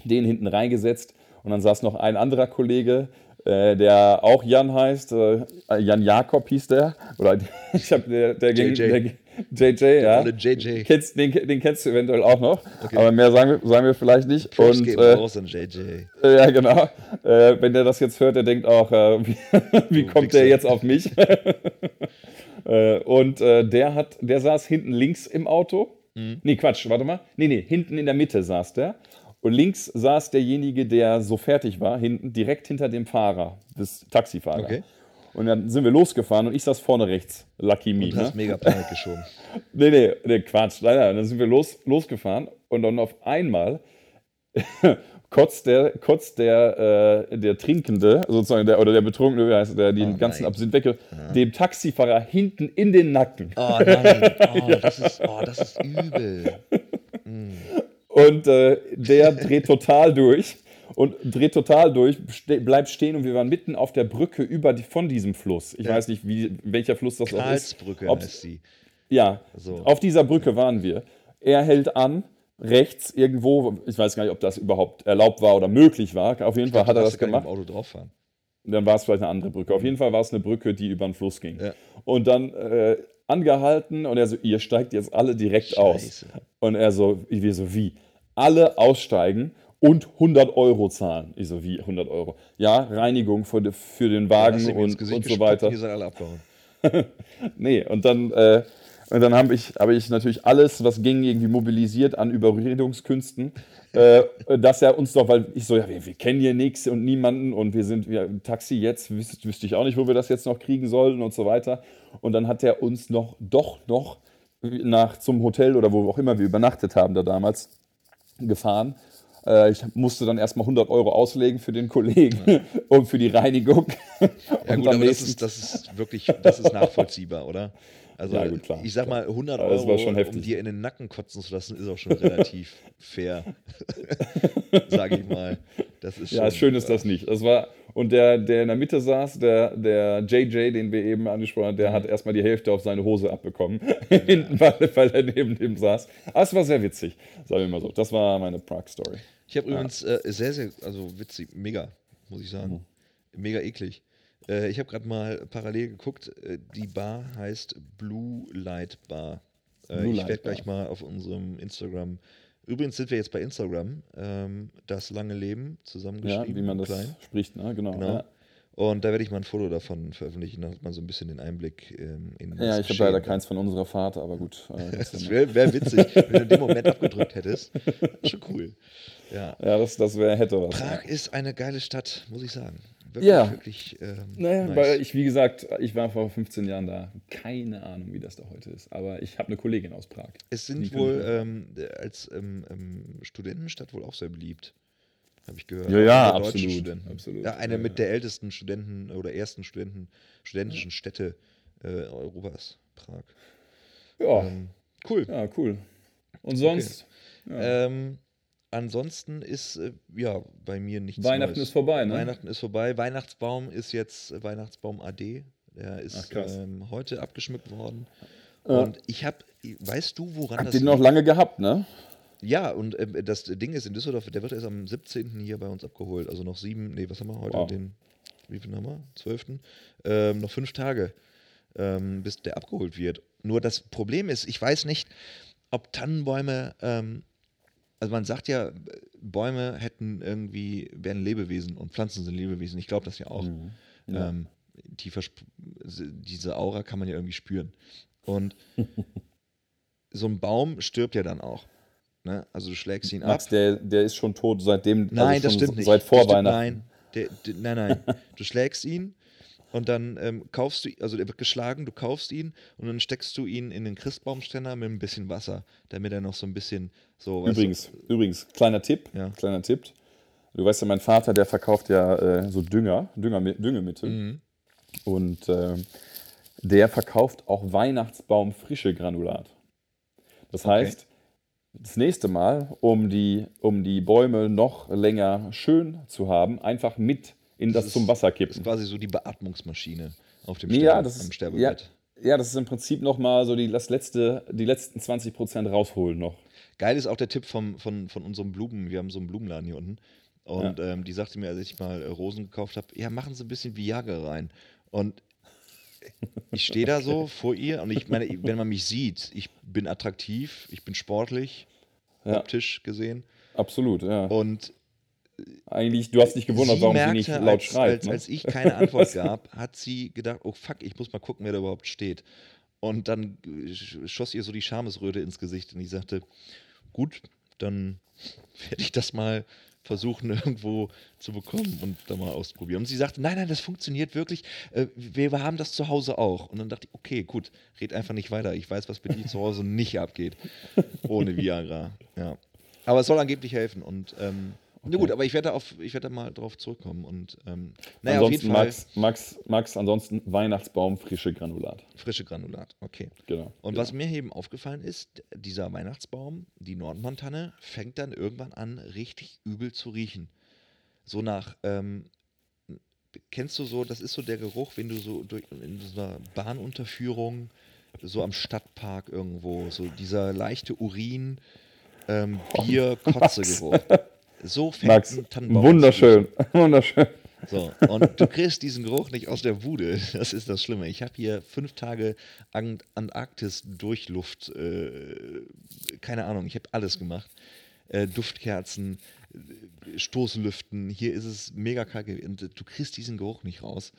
den hinten reingesetzt und dann saß noch ein anderer Kollege, äh, der auch Jan heißt, äh, Jan Jakob hieß der. Oder ich habe der, der ging, der, JJ, ja. JJ. Kennst, den, den kennst du eventuell auch noch, aber mehr sagen wir, sagen wir vielleicht nicht. Props Und geben äh, raus an JJ. äh, ja, genau. Äh, wenn der das jetzt hört, der denkt auch, äh, wie, wie kommt der Wichser. jetzt auf mich? äh, und der hat, der saß hinten links im Auto. Mhm. Nee, Quatsch, warte mal. Nee, nee, hinten in der Mitte saß der. Und links saß derjenige, der so fertig war, hinten, direkt hinter dem Fahrer, des Taxifahrers. Okay. Und dann sind wir losgefahren und ich saß vorne rechts. Lucky me. Ne? hast mega Panik geschoben. Nee, nee, nee, Quatsch. Nein, nein. Dann sind wir los, losgefahren und dann auf einmal kotzt der, kotzt der, äh, der Trinkende, sozusagen, der, oder der Betrunkene, wie heißt der, den Oh, ganzen nein. Absinth weg, dem Taxifahrer hinten in den Nacken. Oh nein, oh, das, ist, oh, das ist übel. Und äh, der dreht total durch und dreht total durch, ste bleibt stehen und wir waren mitten auf der Brücke über die, von diesem Fluss. Ich weiß nicht, wie, welcher Fluss das auch ist. Karlsbrücke heißt sie. Ja, So. auf dieser Brücke waren wir. Er hält an, rechts irgendwo, ich weiß gar nicht, ob das überhaupt erlaubt war oder möglich war. Auf jeden Fall hat er das gemacht. Auto drauf fahren. Dann war es vielleicht eine andere Brücke. Auf jeden Fall war es eine Brücke, die über den Fluss ging. Ja. Und dann äh, angehalten und er so, ihr steigt jetzt alle direkt aus. Scheiße. Und er so, wir so, wie? Alle aussteigen und 100 Euro zahlen. Ich so, wie 100 Euro? Ja, Reinigung für, für den Wagen ins und, und so weiter. und Ihr seid alle abgehauen. Nee, und dann, äh, und dann habe ich, hab ich natürlich alles, was ging, irgendwie mobilisiert an Überredungskünsten, äh, dass er uns doch, weil ich so, ja, wir, wir kennen hier nichts und niemanden und wir sind, wir, Taxi jetzt, wüs wüsste ich auch nicht, wo wir das jetzt noch kriegen sollen und so weiter. Und dann hat er uns noch, doch noch nach zum Hotel oder wo auch immer wir übernachtet haben da damals gefahren. Äh, Ich musste dann erstmal 100 Euro auslegen für den Kollegen und für die Reinigung. Ja gut, aber das ist, das ist wirklich, das ist nachvollziehbar, oder? Also Ja, gut, klar, ich sag mal, 100 Aber das war Euro, schon um dir in den Nacken kotzen zu lassen, ist auch schon relativ fair, sage ich mal. Das ist Ja, schon, schön ist das nicht. Das war, Und der, der in der Mitte saß, der, der JJ, den wir eben angesprochen haben, der hat erstmal die Hälfte auf seine Hose abbekommen, hinten, weil, weil er neben dem saß. Aber es war sehr witzig, sagen wir mal so. Das war meine Prague-Story. Ich habe übrigens äh, sehr, sehr, also witzig, mega, muss ich sagen. Mega eklig. Äh, ich habe gerade mal parallel geguckt. Äh, die Bar heißt Blue Light Bar. Äh, Blue ich werde gleich mal auf unserem Instagram. Übrigens sind wir jetzt bei Instagram. Ähm, das lange Leben Ja, zusammengeschrieben. wie man das klein. spricht, ne? Genau. Genau. Ja. Und da werde ich mal ein Foto davon veröffentlichen. Da hat man so ein bisschen den Einblick ähm, in Ja, ich habe leider keins von unserer Vater, aber gut. äh, das wäre wär witzig, wenn du in dem Moment abgedrückt hättest. Schon cool. Ja. ja, das, das wäre hätte was. Prag ja. ist eine geile Stadt, muss ich sagen. Wirklich, Ja. wirklich. Ähm, Naja, nice. weil ich, wie gesagt, ich war vor 15 Jahren da. Keine Ahnung, wie das da heute ist. Aber ich habe eine Kollegin aus Prag. es sind wohl ähm, als ähm, ähm, Studentenstadt wohl auch sehr beliebt. Habe ich gehört. Ja, ja, absolut, Studenten. absolut. Ja, eine Ja, mit ja. der ältesten Studenten oder ersten Studenten, studentischen Städte äh, Europas, Prag. Ja, Ähm, cool. ja cool. Und sonst, Ähm, ansonsten ist äh, ja bei mir nichts Weihnachten Neues. ist vorbei, ne? Weihnachten ist vorbei. Weihnachtsbaum ist jetzt äh, Weihnachtsbaum AD. Der ist Ach, ähm, heute abgeschmückt worden. Ja. Und ich habe, weißt du, woran habt das ihr den noch lange gehabt, ne? Ja, und ähm, das Ding ist in Düsseldorf, der wird erst am 17. hier bei uns abgeholt. Also noch sieben, nee, was haben wir heute? Wow. Den, wie viel haben wir? 12. Ähm, noch fünf Tage, ähm, bis der abgeholt wird. Nur das Problem ist, ich weiß nicht, ob Tannenbäume, ähm, also man sagt ja, Bäume hätten irgendwie, wären Lebewesen und Pflanzen sind Lebewesen. Ich glaube das ja auch. Mhm. Ja. Ähm, die diese Aura kann man ja irgendwie spüren. Und so ein Baum stirbt ja dann auch. Ne? Also du schlägst ihn Max, ab. der, der ist schon tot seitdem, Nein, also das stimmt nicht. seit vor Weihnachten. Nein, der, der, nein, nein. Du schlägst ihn und dann ähm, kaufst du, also der wird geschlagen, du kaufst ihn und dann steckst du ihn in den Christbaumständer mit ein bisschen Wasser, damit er noch so ein bisschen so. Übrigens, übrigens, kleiner Tipp, Ja. kleiner Tipp. Du weißt ja, mein Vater, der verkauft ja äh, so Dünger, Dünger Düngemittel. Mhm. Und ähm, der verkauft auch Weihnachtsbaum frische Granulat. Das heißt, das nächste Mal, um die, um die Bäume noch länger schön zu haben, einfach mit in das, ist- zum Wasser du, ist kippen. quasi so die Beatmungsmaschine auf dem Ja, Sterbe, das ist, ja, Sterbebett. ja, das ist im Prinzip nochmal so die, das letzte, die letzten 20% rausholen noch. Geil ist auch der Tipp vom, von, von unserem Blumen. Wir haben so einen Blumenladen hier unten. Und ähm, die sagte mir, als ich mal äh, Rosen gekauft habe, ja, machen Sie ein bisschen Viagra rein. Und ich stehe da so vor ihr und ich meine, wenn man mich sieht, ich bin attraktiv, ich bin sportlich, Ja. optisch gesehen. Absolut, ja. Und Eigentlich, du hast dich gewundert, sie warum merkte, sie nicht laut als, schreit. Als, ne? als ich keine Antwort gab, hat sie gedacht, oh fuck, ich muss mal gucken, wer da überhaupt steht. Und dann äh, sch- schoss ihr so die Schamesröte ins Gesicht und ich sagte, gut, dann werde ich das mal versuchen irgendwo zu bekommen und da mal ausprobieren. Und sie sagte, nein, nein, das funktioniert wirklich. Äh, Wir haben das zu Hause auch. Und dann dachte ich, okay, gut, red einfach nicht weiter. Ich weiß, was bei dir zu Hause nicht abgeht. Ohne Viagra. Ja. Aber es soll angeblich helfen. Und ähm, na gut, aber ich werde auf, ich werde da mal drauf zurückkommen. Und ähm, naja, auf ansonsten, Max, Max, Max, ansonsten Weihnachtsbaum, frische Granulat. frische Granulat. Okay. Genau. Und genau. was mir eben aufgefallen ist, dieser Weihnachtsbaum, die Nordmantanne, fängt dann irgendwann an, richtig übel zu riechen. So nach, ähm, kennst du so, das ist so der Geruch, wenn du so durch, in so einer Bahnunterführung, so am Stadtpark irgendwo, so dieser leichte Urin, ähm, Bier, Kotze-Geruch. So fängt Max, ein Tannenbaum wunderschön, wunderschön. so, und du kriegst diesen Geruch nicht aus der Bude. Das ist das Schlimme. Ich habe hier fünf Tage An Antarktis-Durchluft, äh, keine Ahnung, ich habe alles gemacht. Äh, Duftkerzen, äh, Stoßlüften, hier ist es mega kalt gewesen. und du kriegst diesen Geruch nicht raus.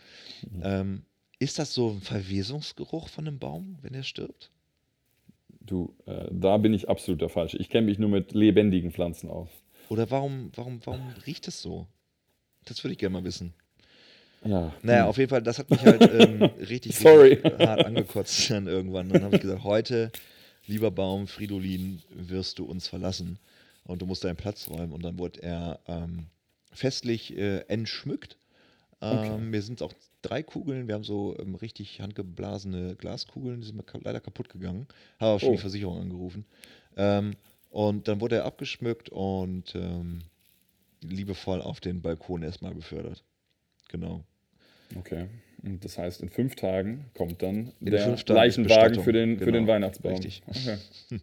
Ähm, ist das so ein Verwesungsgeruch von einem Baum, wenn er stirbt? Du, äh, da bin ich absolut der Falsche. Ich kenne mich nur mit lebendigen Pflanzen aus. Oder warum, warum, warum riecht es so? Das würde ich gerne mal wissen. Ja. Naja, auf jeden Fall, das hat mich halt ähm, richtig, Sorry. hart angekotzt dann irgendwann. Dann habe ich gesagt, heute, lieber Baum, Fridolin, wirst du uns verlassen und du musst deinen Platz räumen. Und dann wurde er ähm, festlich äh, entschmückt. Ähm, Mir sind auch drei Kugeln, wir haben so ähm, richtig handgeblasene Glaskugeln, die sind mir ka- leider kaputt gegangen. Habe auch schon Oh. die Versicherung angerufen. Ähm, und dann wurde er abgeschmückt und ähm, liebevoll auf den Balkon erstmal befördert. genau. Okay. Und das heißt, in fünf Tagen kommt dann In der Leichenwagen für den, für Genau. den Weihnachtsbaum. Richtig. Okay.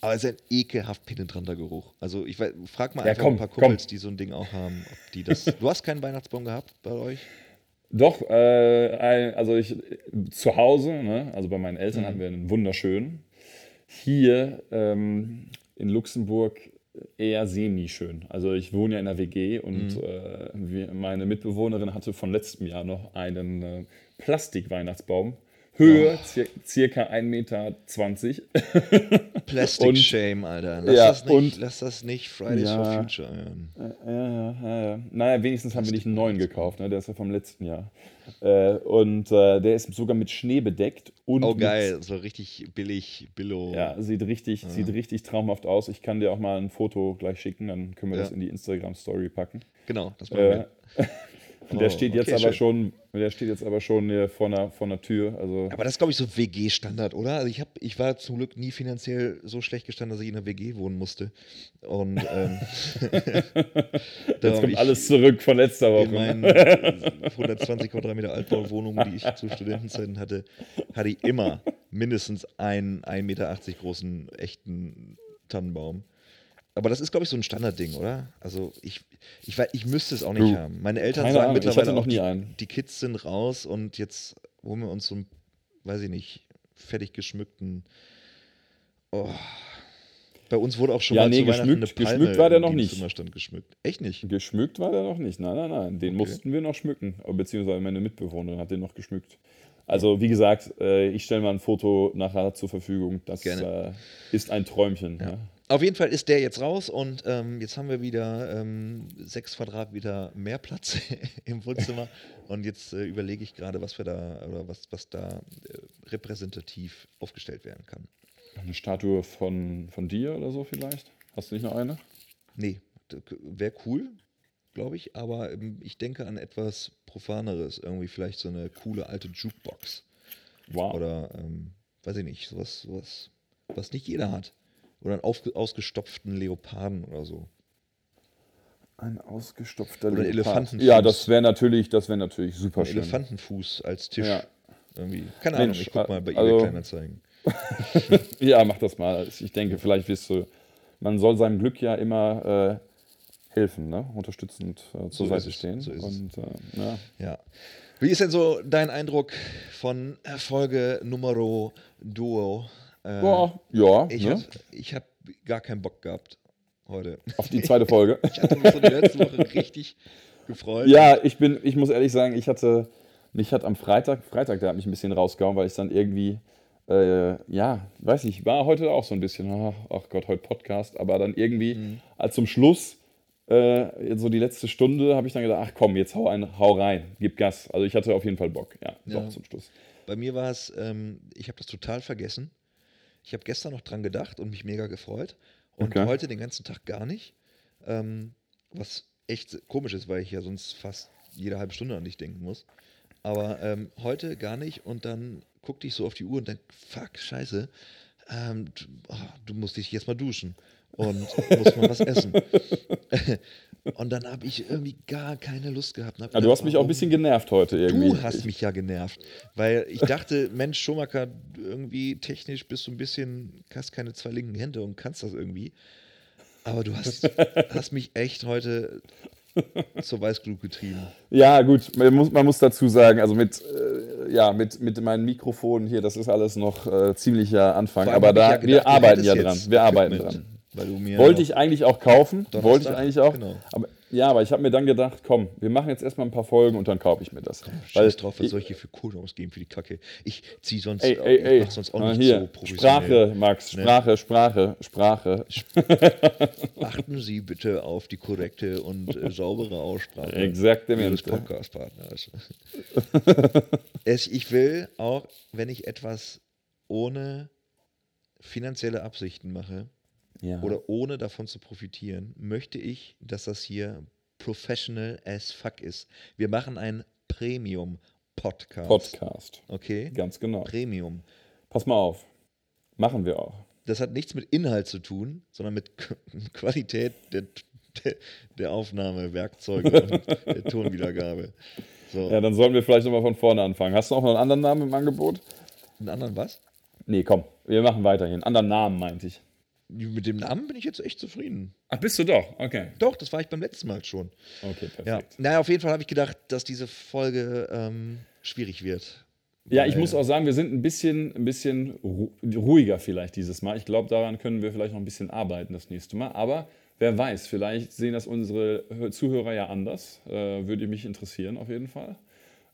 Aber es ist ein ekelhaft penetranter Geruch. Also ich weiß, frag mal Ja, einfach komm, ein paar komm. Kumpels, die so ein Ding auch haben, ob die das. Du hast keinen Weihnachtsbaum gehabt bei euch? Doch, äh, also ich zu Hause, ne, also bei meinen Eltern Mhm. hatten wir einen wunderschönen. Hier ähm, in Luxemburg eher semi-schön. Also ich wohne ja in einer WG und Mhm. äh, meine Mitbewohnerin hatte von letztem Jahr noch einen äh, Plastik-Weihnachtsbaum. Höhe cir circa 1,20 Meter. Plastic Und- Shame, Alter. Lass, Ja, das nicht, und- lass das nicht Fridays Ja. for Future hören. Ja, ja, ja, ja. Naja, wenigstens haben wir nicht einen neuen gekauft, ne? der ist ja vom letzten Jahr. Äh, und äh, der ist sogar mit Schnee bedeckt. Und Oh geil, so richtig billig, Billo. Ja, sieht richtig, sieht richtig traumhaft aus. Ich kann dir auch mal ein Foto gleich schicken, dann können wir Ja. das in die Instagram-Story packen. Genau, das machen Äh, wir. der Oh, steht jetzt okay, aber schön. schon, der steht jetzt aber schon hier vor einer, vor einer Tür. Also Aber das ist, glaube ich, so WG-Standard, oder? Also ich, hab, ich war zum Glück nie finanziell so schlecht gestanden, dass ich in einer WG wohnen musste. Und ähm, jetzt kommt alles zurück von letzter In Woche. meinen 120 Quadratmeter Altbauwohnungen, die ich zu Studentenzeiten hatte, hatte ich immer mindestens einen 1,80 Meter großen echten Tannenbaum. Aber das ist, glaube ich, so ein Standardding, oder? Also ich, ich, ich müsste es auch nicht Du, haben. Meine Eltern keine sagen Ahnung, mittlerweile noch nie einen. die Kids sind raus und jetzt holen wir uns so einen, weiß ich nicht, fertig geschmückten. Oh. Bei uns wurde auch schon Ja, mal nee, geschmückt- eine Palme geschmückt war der noch nicht. Zimmerstand geschmückt. Echt nicht? Geschmückt war der noch nicht. Nein, nein, nein. Den Okay. mussten wir noch schmücken. Beziehungsweise meine Mitbewohnerin hat den noch geschmückt. Also, wie gesagt, äh, ich stelle mal ein Foto nachher zur Verfügung. Das Gerne. äh, ist ein Träumchen. Ja. Auf jeden Fall ist der jetzt raus und ähm, jetzt haben wir wieder ähm, sechs Quadratmeter mehr Platz im Wohnzimmer. Und jetzt äh, überlege ich gerade, was wir da oder was, was da äh, repräsentativ aufgestellt werden kann. Eine Statue von, von dir oder so vielleicht? Hast du nicht noch eine? Nee, wäre cool, glaube ich, aber ähm, ich denke an etwas Profaneres, irgendwie vielleicht so eine coole alte Jukebox. Wow. Oder, ähm, weiß ich nicht, sowas, sowas, was nicht jeder hat. Oder einen aufge ausgestopften Leoparden oder so. Ein ausgestopfter Oder Leopard. Elefantenfuß. Ja, das wäre natürlich, das wäre natürlich super Ein schön. Elefantenfuß als Tisch. Ja. Irgendwie. Keine Mensch, Ahnung, ich guck mal bei also- eBay Kleinanzeigen. Ja, mach das mal. Ich denke, vielleicht wirst du. Man soll seinem Glück ja immer äh, helfen, ne? unterstützend äh, zur So Seite stehen. so ist es. Und äh, ja. Ja. Wie ist denn so dein Eindruck von Folge Numero Duo? Äh, Boah, ja, ich ne? habe hab gar keinen Bock gehabt heute. auf die zweite Folge. Ich hatte mich so die letzte Woche richtig gefreut. Ja, ich bin, ich muss ehrlich sagen, ich hatte, mich hat am Freitag, Freitag, der hat mich ein bisschen rausgehauen, weil ich dann irgendwie, äh, ja, weiß ich, war heute auch so ein bisschen, ach, ach Gott, heute Podcast, aber dann irgendwie, Mhm. als zum Schluss, äh, so die letzte Stunde, habe ich dann gedacht, ach komm, jetzt hau, ein, hau rein, gib Gas. Also ich hatte auf jeden Fall Bock, ja, Ja. doch zum Schluss. Bei mir war es, ähm, ich habe das total vergessen. Ich habe gestern noch dran gedacht und mich mega gefreut. Und Okay. heute den ganzen Tag gar nicht. Ähm, was echt komisch ist, weil ich ja sonst fast jede halbe Stunde an dich denken muss. Aber ähm, heute gar nicht. Und dann guckte ich so auf die Uhr und denke, fuck, scheiße. Ähm, du, oh, du musst dich jetzt mal duschen und musst mal was essen. und dann habe ich irgendwie gar keine Lust gehabt. Ja, du hast mich auch ein bisschen genervt heute irgendwie. Du hast mich ja genervt, weil ich dachte, Mensch, Schumacher, irgendwie technisch bist du ein bisschen, hast keine zwei linken Hände und kannst das irgendwie. Aber du hast, hast mich echt heute zur Weißglut getrieben. Ja, gut, man muss, man muss dazu sagen, also mit, äh, ja, mit, mit meinem Mikrofon hier, das ist alles noch äh, ziemlicher Anfang, aber da, ja gedacht, wir arbeiten ja dran, wir arbeiten dran. Weil du mir Wollte ich eigentlich auch kaufen, Donnerstag, wollte ich eigentlich auch, genau. aber, ja, aber ich habe mir dann gedacht, komm, wir machen jetzt erstmal ein paar Folgen und dann kaufe ich mir das. Scheiß drauf, was ich, soll ich hier für Kohle ausgeben für die Kacke? Ich zieh sonst, ey, ey, ey, mach sonst auch nicht hier, so professionell. Sprache, Max, Ne? Sprache, Sprache, Sprache. Achten Sie bitte auf die korrekte und äh, saubere Aussprache Ihres Exaktamente. Podcast-Partners. es, ich will auch, wenn ich etwas ohne finanzielle Absichten mache Ja. oder ohne davon zu profitieren, möchte ich, dass das hier professional as fuck ist. Wir machen einen Premium-Podcast. Podcast, Okay? ganz genau. Premium. Pass mal auf, machen wir auch. Das hat nichts mit Inhalt zu tun, sondern mit Qu- Qualität der der, der Aufnahme, Werkzeuge und der Tonwiedergabe. So, Ja, dann sollten wir vielleicht nochmal von vorne anfangen. Hast du auch noch einen anderen Namen im Angebot? einen anderen was? Nee, komm, wir machen weiterhin. Anderen Namen meinte ich. Mit dem Namen bin ich jetzt echt zufrieden. Ach, bist du doch? Okay. Doch, das war ich beim letzten Mal schon. Okay, Ja. perfekt. Naja, auf jeden Fall habe ich gedacht, dass diese Folge ähm, schwierig wird. Ja, ich muss auch sagen, wir sind ein bisschen, ein bisschen ru ruhiger vielleicht dieses Mal. Ich glaube, daran können wir vielleicht noch ein bisschen arbeiten das nächste Mal. Aber wer weiß, vielleicht sehen das unsere Hö- Zuhörer ja anders. Äh, würde mich interessieren auf jeden Fall.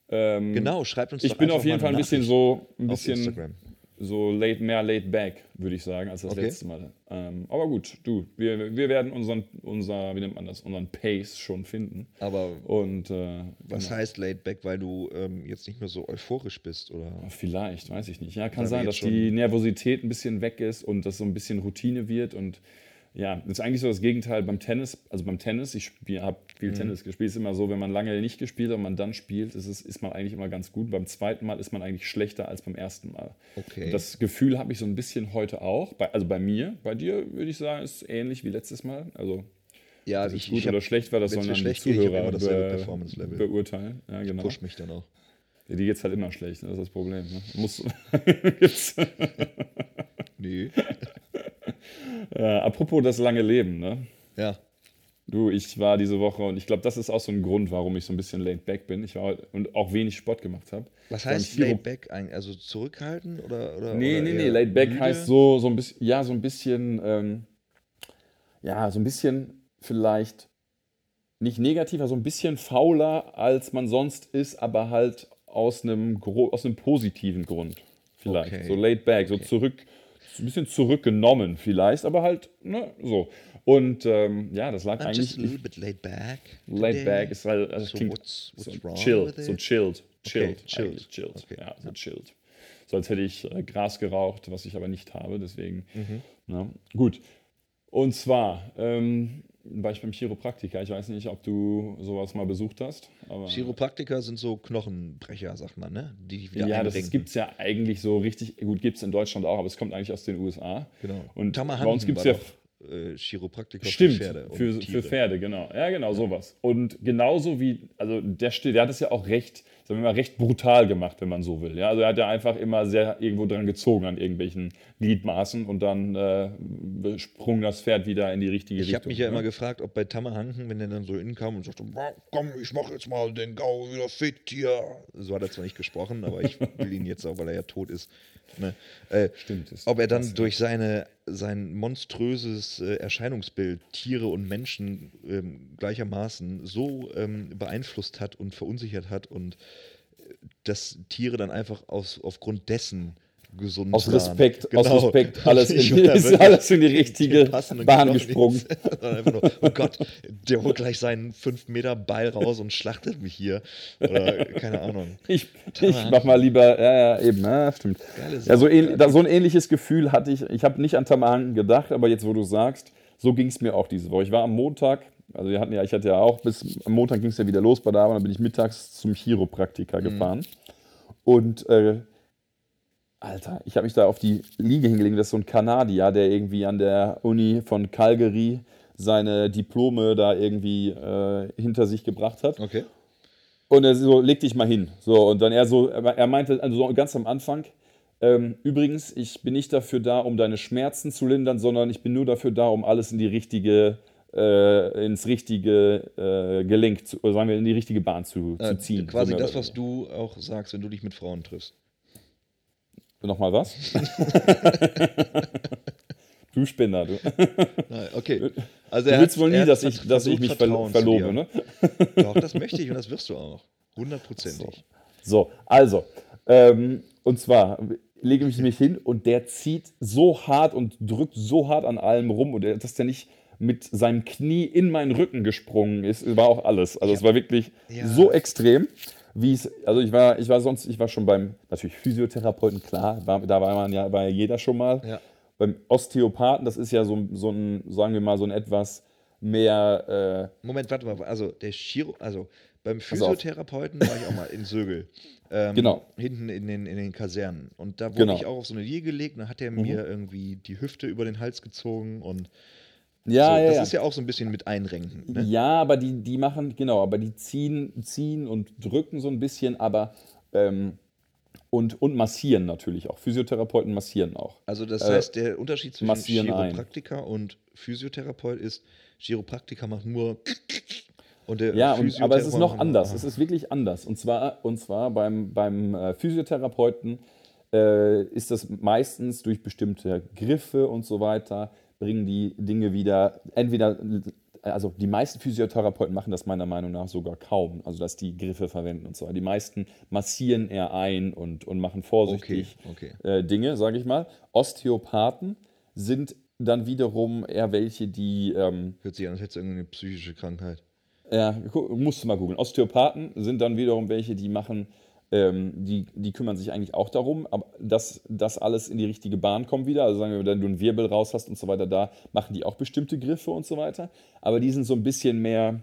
Ähm, Genau, schreibt uns Ich doch bin einfach auf jeden Fall ein bisschen so, ein bisschen. So late, mehr laid back, würde ich sagen, als das Okay. letzte Mal. Ähm, aber gut, du, wir, wir werden unseren, unser, wie nennt man das, unseren Pace schon finden. Aber Und äh, was genau. heißt laid back, weil du ähm, jetzt nicht mehr so euphorisch bist? Oder? Vielleicht, weiß ich nicht. Ja, kann Weil sein, dass die Nervosität ein bisschen weg ist und das so ein bisschen Routine wird. Und ja, das ist eigentlich so das Gegenteil beim Tennis. Also beim Tennis, ich habe viel Mhm. Tennis gespielt, ist immer so, wenn man lange nicht gespielt hat und man dann spielt, ist, es, ist man eigentlich immer ganz gut. Beim zweiten Mal ist man eigentlich schlechter als beim ersten Mal. Okay. Und das Gefühl habe ich so ein bisschen heute auch. Bei, also bei mir, bei dir würde ich sagen, ist ähnlich wie letztes Mal. Also Ja, ich, gut ich hab, oder schlecht war, das sollen dann die schlecht geht, ich hab Zuhörer dasselbe be beurteilen. Ja, genau. push mich dann auch. Ja, die geht halt immer schlecht, ne? das ist das Problem. Ne? Muss, Nee. Ja, apropos das lange Leben, ne? Ja. Du, ich war diese Woche und ich glaube, das ist auch so ein Grund, warum ich so ein bisschen laid back bin. Ich war und auch wenig Sport gemacht habe. Was heißt laid back eigentlich? Also zurückhalten oder? oder Nee, oder nee, nee, laid back müde? heißt so, so ein bisschen, ja, so ein bisschen, ähm, ja, so ein bisschen vielleicht nicht negativer, so ein bisschen fauler, als man sonst ist, aber halt aus einem, aus einem positiven Grund. Vielleicht. Okay. So laid back, so zurück, ein bisschen zurückgenommen vielleicht, aber halt, ne, so. Und ähm, ja, das lag I'm eigentlich. just a little bit laid back. Laid today. back ist halt, also So klingt what's- what's so chilled, so chilled, chilled, Okay, chilled. chilled, Okay, ja, so chilled. So als hätte ich äh, Gras geraucht, was ich aber nicht habe, deswegen, Mhm. na, gut. Und zwar ähm, ich beim Chiropraktiker, ich weiß nicht, ob du sowas mal besucht hast, aber Chiropraktiker sind so Knochenbrecher, sagt man, ne? Die dich wieder ja, das einrenken. gibt es ja eigentlich so richtig, gut, gibt es in Deutschland auch, aber es kommt eigentlich aus den USA. Genau. Und Tama bei uns gibt es ja äh, Chiropraktiker Stimmt, für Pferde. für, für. Pferde, genau. Ja, genau, sowas. Und genauso wie, also der, der hat es ja auch recht, sagen wir mal, recht brutal gemacht, wenn man so will. Ja? Also er hat ja einfach immer sehr irgendwo dran gezogen an irgendwelchen Gliedmaßen und dann äh, sprung das Pferd wieder in die richtige Ich Richtung. habe mich ja ne? immer gefragt, ob bei Tamahanken, wenn der dann so inkam und sagte, "Boah, komm, ich mache jetzt mal den Gau wieder fit hier. So hat er zwar nicht gesprochen, aber ich will ihn jetzt auch, weil er ja tot ist. Ne? Äh, Stimmt, ob er dann krass, durch seine, sein monströses äh, Erscheinungsbild Tiere und Menschen ähm, gleichermaßen so ähm, beeinflusst hat und verunsichert hat und äh, dass Tiere dann einfach aus, aufgrund dessen gesund Aus. Respekt, aus Respekt, alles in, war ist alles in die richtige Bahn gesprungen. nur, oh Gott, der holt gleich seinen 5 Meter Ball raus und schlachtet mich hier. Oder keine Ahnung. Ich, ich mach mal lieber, ja, ja, eben, ja, stimmt. Ja, so, ähn, da, so ein ähnliches Gefühl hatte ich. Ich habe nicht an Tamahanken gedacht, aber jetzt, wo du sagst, so ging es mir auch diese Woche. Ich war am Montag, also wir hatten ja, ich hatte ja auch bis am Montag ging es ja wieder los bei der Arbeit, dann bin ich mittags zum Chiropraktiker Mhm. gefahren. Und äh, Alter, ich habe mich da auf die Liege hingelegt. Das ist so ein Kanadier, der irgendwie an der Uni von Calgary seine Diplome da irgendwie äh, hinter sich gebracht hat. Okay. Und er so, leg dich mal hin. So, und dann er so, er meinte, also so ganz am Anfang, ähm, übrigens, ich bin nicht dafür da, um deine Schmerzen zu lindern, sondern ich bin nur dafür da, um alles in die richtige, äh, ins richtige äh, Gelenk, zu, oder sagen wir, in die richtige Bahn zu, zu Äh, ziehen. quasi So das, was du auch sagst, wenn du dich mit Frauen triffst. Nochmal was? du Spinner, du. Nein, okay. Also Du er willst wohl nie, er dass ich, dass ich mich ver Vertrauen zu verlobe, ne? Doch, das möchte ich und das wirst du auch. Hundertprozentig. So, also, ähm, und zwar lege ich mich hin und der zieht so hart und drückt so hart an allem rum und der, dass der nicht mit seinem Knie in meinen Rücken gesprungen ist, war auch alles. Also es war wirklich Ja. so extrem, wie es, also ich war, ich war sonst, ich war schon beim, natürlich Physiotherapeuten, klar, war, da war man ja, war ja jeder schon mal. Ja. Beim Osteopathen, das ist ja so, so ein, sagen wir mal, so ein etwas mehr, äh, Moment, warte mal. Also der Chiro, also beim. Physiotherapeuten war ich auch mal in Sögel. Ähm, Genau. Hinten in den, in den Kasernen. Und da wurde Genau. ich auch auf so eine Liege gelegt und dann hat er mir irgendwie die Hüfte über den Hals gezogen und Ja, so, ja, das ja. ist ja auch so ein bisschen mit einrenken. Ne? Ja, aber die, die machen, genau, aber die ziehen, ziehen und drücken so ein bisschen, aber ähm, und, und massieren natürlich auch. Physiotherapeuten massieren auch. Also das Äh, heißt, der Unterschied zwischen massieren ein. Chiropraktiker und Physiotherapeut ist, Chiropraktiker macht nur und der Ja, und, aber es ist noch anders. Es ist wirklich anders. Und zwar, und zwar beim, beim äh, Physiotherapeuten äh, ist das meistens durch bestimmte Griffe und so weiter, bringen die Dinge wieder, entweder, also die meisten Physiotherapeuten machen das meiner Meinung nach sogar kaum, also dass die Griffe verwenden und so. Die meisten massieren eher ein und, und machen vorsichtig Okay, Äh, Dinge, sage ich mal. Osteopathen sind dann wiederum eher welche, die ähm, Hört sich an, als hätte es irgendeine psychische Krankheit. ja, musst du mal googeln. Osteopathen sind dann wiederum welche, die machen, ähm, die, die kümmern sich eigentlich auch darum, aber dass das alles in die richtige Bahn kommt wieder. Also sagen wir, wenn du einen Wirbel raus hast und so weiter, da machen die auch bestimmte Griffe und so weiter. Aber die sind so ein bisschen mehr,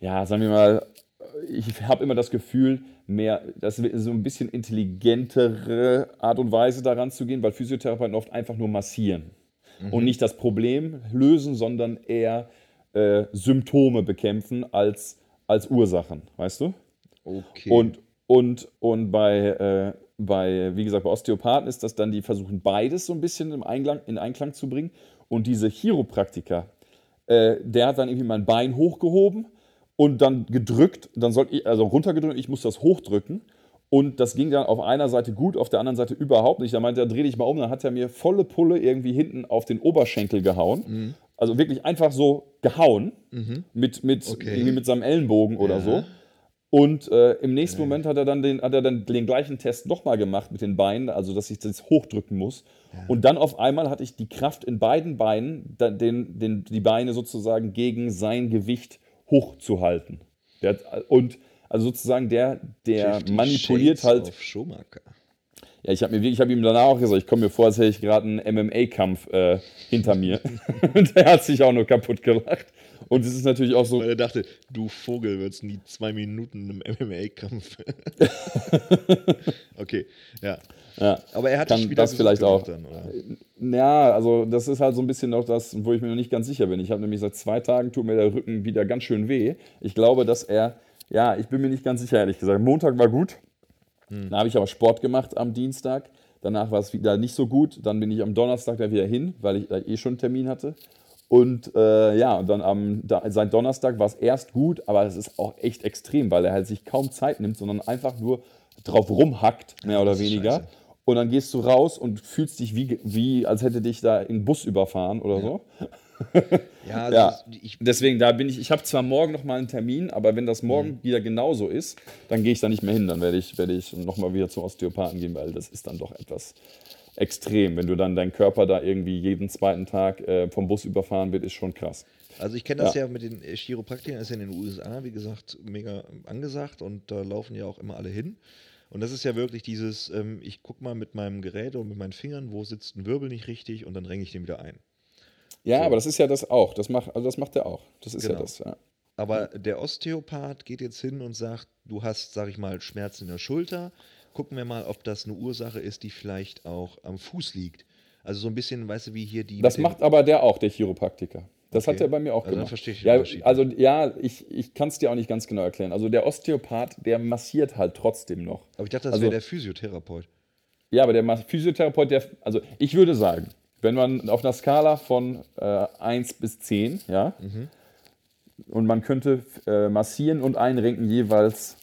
ja, sagen wir mal, ich habe immer das Gefühl, mehr, das ist so ein bisschen intelligentere Art und Weise daran zu gehen, weil Physiotherapeuten oft einfach nur massieren und nicht das Problem lösen, sondern eher äh, Symptome bekämpfen als, als Ursachen, weißt du? Okay. Und, und, und bei, äh, bei, wie gesagt, bei Osteopathen ist das dann, die versuchen beides so ein bisschen im Einklang, in Einklang zu bringen. Und diese Chiropraktiker, äh, der hat dann irgendwie mein Bein hochgehoben und dann gedrückt, dann soll ich, also runtergedrückt, ich muss das hochdrücken. Und das ging dann auf einer Seite gut, auf der anderen Seite überhaupt nicht. Da meinte er, dreh dich mal um, dann hat er mir volle Pulle irgendwie hinten auf den Oberschenkel gehauen. Mhm. Also wirklich einfach so gehauen mit, mit, Okay. irgendwie mit seinem Ellenbogen oder Ja. so. Und äh, im nächsten Moment hat er dann den, hat er dann den gleichen Test nochmal gemacht mit den Beinen, also dass ich das hochdrücken muss. Und dann auf einmal hatte ich die Kraft in beiden Beinen, den, den, die Beine sozusagen gegen sein Gewicht hochzuhalten. Der, hat- und also sozusagen der, der 50 manipuliert halt. Auf Schumacher. Ja, ich habe hab ihm danach auch gesagt, ich komme mir vor, als hätte ich gerade einen MMA-Kampf äh, hinter mir. und er hat sich auch nur kaputt gelacht. Und es ist natürlich auch so, Weil er dachte, du Vogel würdest nie zwei Minuten im MMA-Kampf. okay, ja. ja. Aber er hat Kann wieder das vielleicht auch. Dann, oder? Ja, also das ist halt so ein bisschen noch das, wo ich mir noch nicht ganz sicher bin. Ich habe nämlich seit zwei Tagen tut mir der Rücken wieder ganz schön weh. Ich glaube, dass er, ja, ich bin mir nicht ganz sicher, ehrlich gesagt. Montag war gut. Dann habe ich aber Sport gemacht am Dienstag. Danach war es wieder nicht so gut. Dann bin ich am Donnerstag da wieder hin, weil ich da eh schon einen Termin hatte. Und äh, ja, und dann am da, seit Donnerstag war es erst gut, aber es ist auch echt extrem, weil er halt sich kaum Zeit nimmt, sondern einfach nur drauf rumhackt, mehr oder weniger. scheiße. Und dann gehst du raus und fühlst dich wie, wie als hätte dich da ein Bus überfahren oder so. Ja, also Ja, ich, deswegen, da bin ich, ich habe zwar morgen noch mal einen Termin, aber wenn das morgen wieder genauso ist, dann gehe ich da nicht mehr hin. Dann werde ich, werde ich noch mal wieder zum Osteopathen gehen, weil das ist dann doch etwas extrem. Wenn du dann dein Körper da irgendwie jeden zweiten Tag äh, vom Bus überfahren wird, ist schon krass. Also ich kenne das Ja. ja. mit den äh, Chiropraktikern, ist ja in den USA, wie gesagt, mega angesagt und da laufen ja auch immer alle hin. Und das ist ja wirklich dieses, ähm, ich gucke mal mit meinem Gerät und mit meinen Fingern, wo sitzt ein Wirbel nicht richtig und dann renke ich den wieder ein. Ja, So. aber das ist ja das auch. Das macht, also das macht er auch. Das ist ja Genau. das. Ja. Aber der Osteopath geht jetzt hin und sagt, du hast, sag ich mal, Schmerzen in der Schulter. Gucken wir mal, ob das eine Ursache ist, die vielleicht auch am Fuß liegt. Also so ein bisschen, weißt du, wie hier die. Das macht aber der auch, der Chiropraktiker. Das Okay. hat er bei mir auch Also dann gemacht. verstehe ich ja, also ja, ich, ich kann es dir auch nicht ganz genau erklären. Also der Osteopath, der massiert halt trotzdem noch. Aber ich dachte, das also- wäre der Physiotherapeut. Ja, aber der Physiotherapeut, der, also ich würde sagen, wenn man auf einer Skala von äh, 1 bis 10, ja, Mhm. und man könnte äh, massieren und einrenken jeweils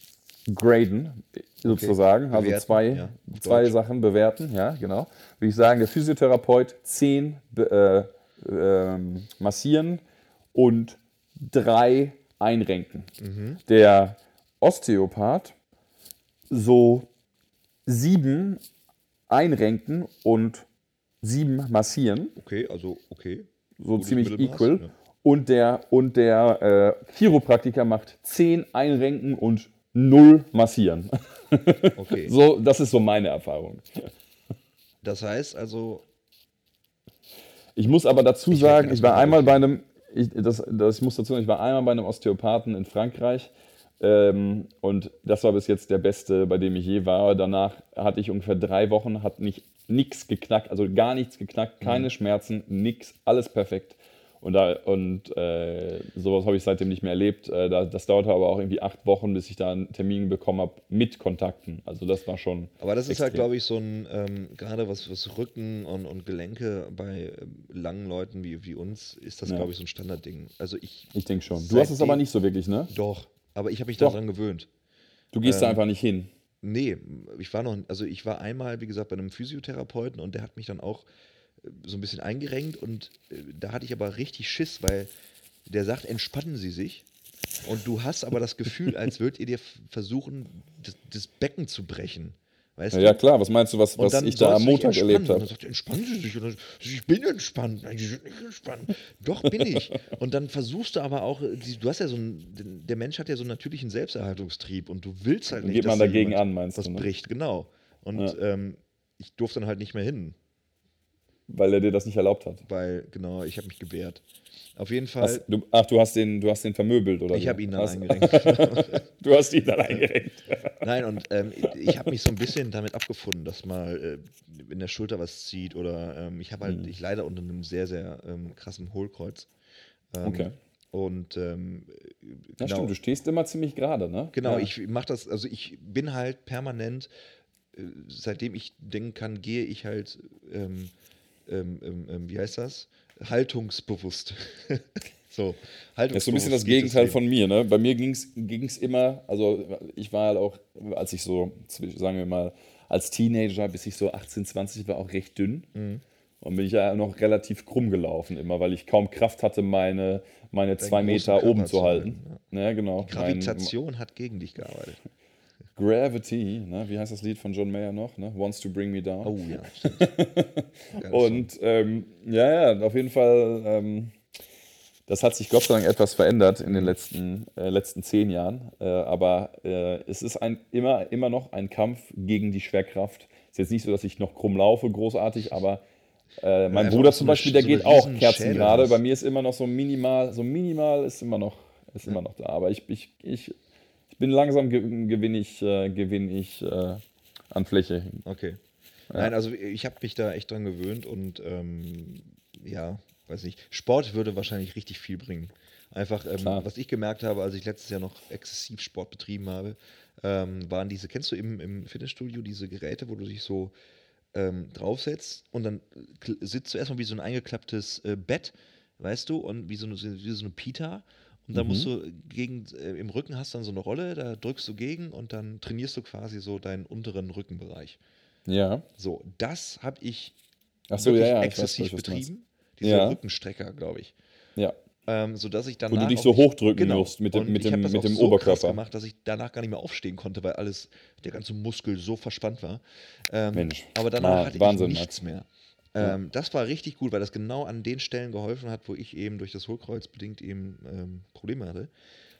graden, sozusagen, also Bewerten, zwei, ja, zwei Deutsch. Sachen bewerten, ja, genau, würde ich sagen, der Physiotherapeut 10 be, äh, ähm, massieren und 3 einrenken. Mhm. Der Osteopath so sieben einrenken und sieben massieren, Okay, also okay. so Gutes ziemlich Mittelmaß, equal. ja. Und der, und der äh, Chiropraktiker macht zehn einrenken und null massieren. Okay. so, das ist so meine Erfahrung. Das heißt also, Ich muss aber dazu Ich sagen, ich war einmal bei einem, ich, das, das, muss dazu sagen, ich war einmal bei einem Osteopathen in Frankreich ähm, und das war bis jetzt der beste, bei dem ich je war. Danach hatte ich ungefähr drei Wochen, hat nicht nichts geknackt, also gar nichts geknackt, Mhm. keine Schmerzen, nix, alles perfekt. Und, da, und äh, sowas habe ich seitdem nicht mehr erlebt. Äh, da, das dauerte aber auch irgendwie acht Wochen, bis ich da einen Termin bekommen habe mit Kontakten. Also das war schon. Aber das ist halt, extrem. glaube ich, so ein, ähm, gerade was, was Rücken und, und Gelenke bei ähm, langen Leuten wie, wie uns, ist das, Ja. glaube ich, so ein Standardding. Also ich, Ich denke schon. Du hast es aber nicht so wirklich, ne? doch, aber ich habe mich Doch. daran gewöhnt. Du gehst da Ähm, einfach nicht hin. Nee, ich war noch, also ich war einmal, wie gesagt, bei einem Physiotherapeuten und der hat mich dann auch äh, so ein bisschen eingerenkt und äh, da hatte ich aber richtig Schiss, weil der sagt, entspannen Sie sich. Und du hast aber das Gefühl, als würdet ihr dir versuchen, das, das Becken zu brechen. Weißt Ja, ja, klar. Was meinst du, was, was ich da am Montag erlebt entspannen. Und habe? dann sagt er, entspannen Sie sich. Und dann, ich bin entspannt. Nein, Sie sind nicht entspannt. Doch, bin ich. Und dann versuchst du aber auch, du hast ja so einen, der Mensch hat ja so einen natürlichen Selbsterhaltungstrieb und du willst halt Dann nicht, geht man da dagegen an, meinst was du, ne? bricht, genau. Und Ja. ähm, ich durfte dann halt nicht mehr hin, Weil er dir das nicht erlaubt hat. weil, genau, ich habe mich gewehrt. Auf jeden Fall, Hast, du, ach, du hast, den, du hast den vermöbelt, oder? ich habe ihn dann Hast- eingerenkt. Du hast ihn dann eingerenkt. Nein, und ähm, ich habe mich so ein bisschen damit abgefunden, dass mal äh, in der Schulter was zieht oder ähm, ich habe halt, Mhm. ich leide unter einem sehr, sehr ähm, krassen Hohlkreuz. Ähm, Okay. Und ähm, Ja, stimmt, du stehst immer ziemlich gerade, ne? Genau, ja. ich mache das, also ich bin halt permanent, äh, seitdem ich denken kann, gehe ich halt, ähm, ähm, ähm, ähm, wie heißt das? Haltungsbewusst. so, haltungsbewusst. Das ist so ein bisschen das Gegenteil Leben. von mir. Ne? Bei mir ging es immer, also ich war halt auch, als ich so, sagen wir mal, als Teenager, bis ich so 18, 20 war, auch recht dünn. Mhm. Und bin ich ja noch relativ krumm gelaufen immer, weil ich kaum Kraft hatte, meine, meine zwei Meter oben zu halten. halten, Ja, genau. Gravitation hat gegen dich gearbeitet. Gravity, ne? wie heißt das Lied von John Mayer noch? Ne? Wants to bring me down. Oh ja, stimmt. Und ähm, ja, ja, auf jeden Fall, ähm, das hat sich Gott sei Dank etwas verändert in den letzten, äh, letzten zehn Jahren. Äh, aber äh, es ist ein, immer, immer noch ein Kampf gegen die Schwerkraft. Es ist jetzt nicht so, dass ich noch krumm laufe, großartig, aber äh, mein einfach Bruder zum Beispiel, der so geht auch Kerzen gerade. Bei mir ist immer noch so minimal, so minimal ist immer noch, ist immer noch da. Aber ich, ich, ich bin langsam ge gewinne ich, äh, gewinn ich äh, an Fläche. Okay. Nein, also ich habe mich da echt dran gewöhnt und ähm, ja, weiß nicht. Sport würde wahrscheinlich richtig viel bringen. Einfach, ähm, was ich gemerkt habe, als ich letztes Jahr noch exzessiv Sport betrieben habe, ähm, waren diese, kennst du im, im Fitnessstudio diese Geräte, wo du dich so ähm, draufsetzt und dann sitzt du erstmal wie so ein eingeklapptes äh, Bett, weißt du, und wie so eine, wie so eine Pita. Und dann musst du gegen, äh, im Rücken hast du dann so eine Rolle, da drückst du gegen und dann trainierst du quasi so deinen unteren Rückenbereich. Ja. So, das habe ich so, wirklich ja, ja. ich weiß, exzessiv du meinst. betrieben. Diese Ja. Rückenstrecker, glaube ich. Ja. Ähm, sodass ich du danach. dich auch so hochdrücken musst mit dem- mit ich dem- das mit dem so Oberkörper. Krass gemacht, dass ich danach gar nicht mehr aufstehen konnte, weil alles, der ganze Muskel so verspannt war. Ähm, Mensch. Aber danach Ah, hatte Wahnsinn, ich nichts mehr. Ähm, Das war richtig gut, weil das genau an den Stellen geholfen hat, wo ich eben durch das Hohlkreuz bedingt eben ähm, Probleme hatte.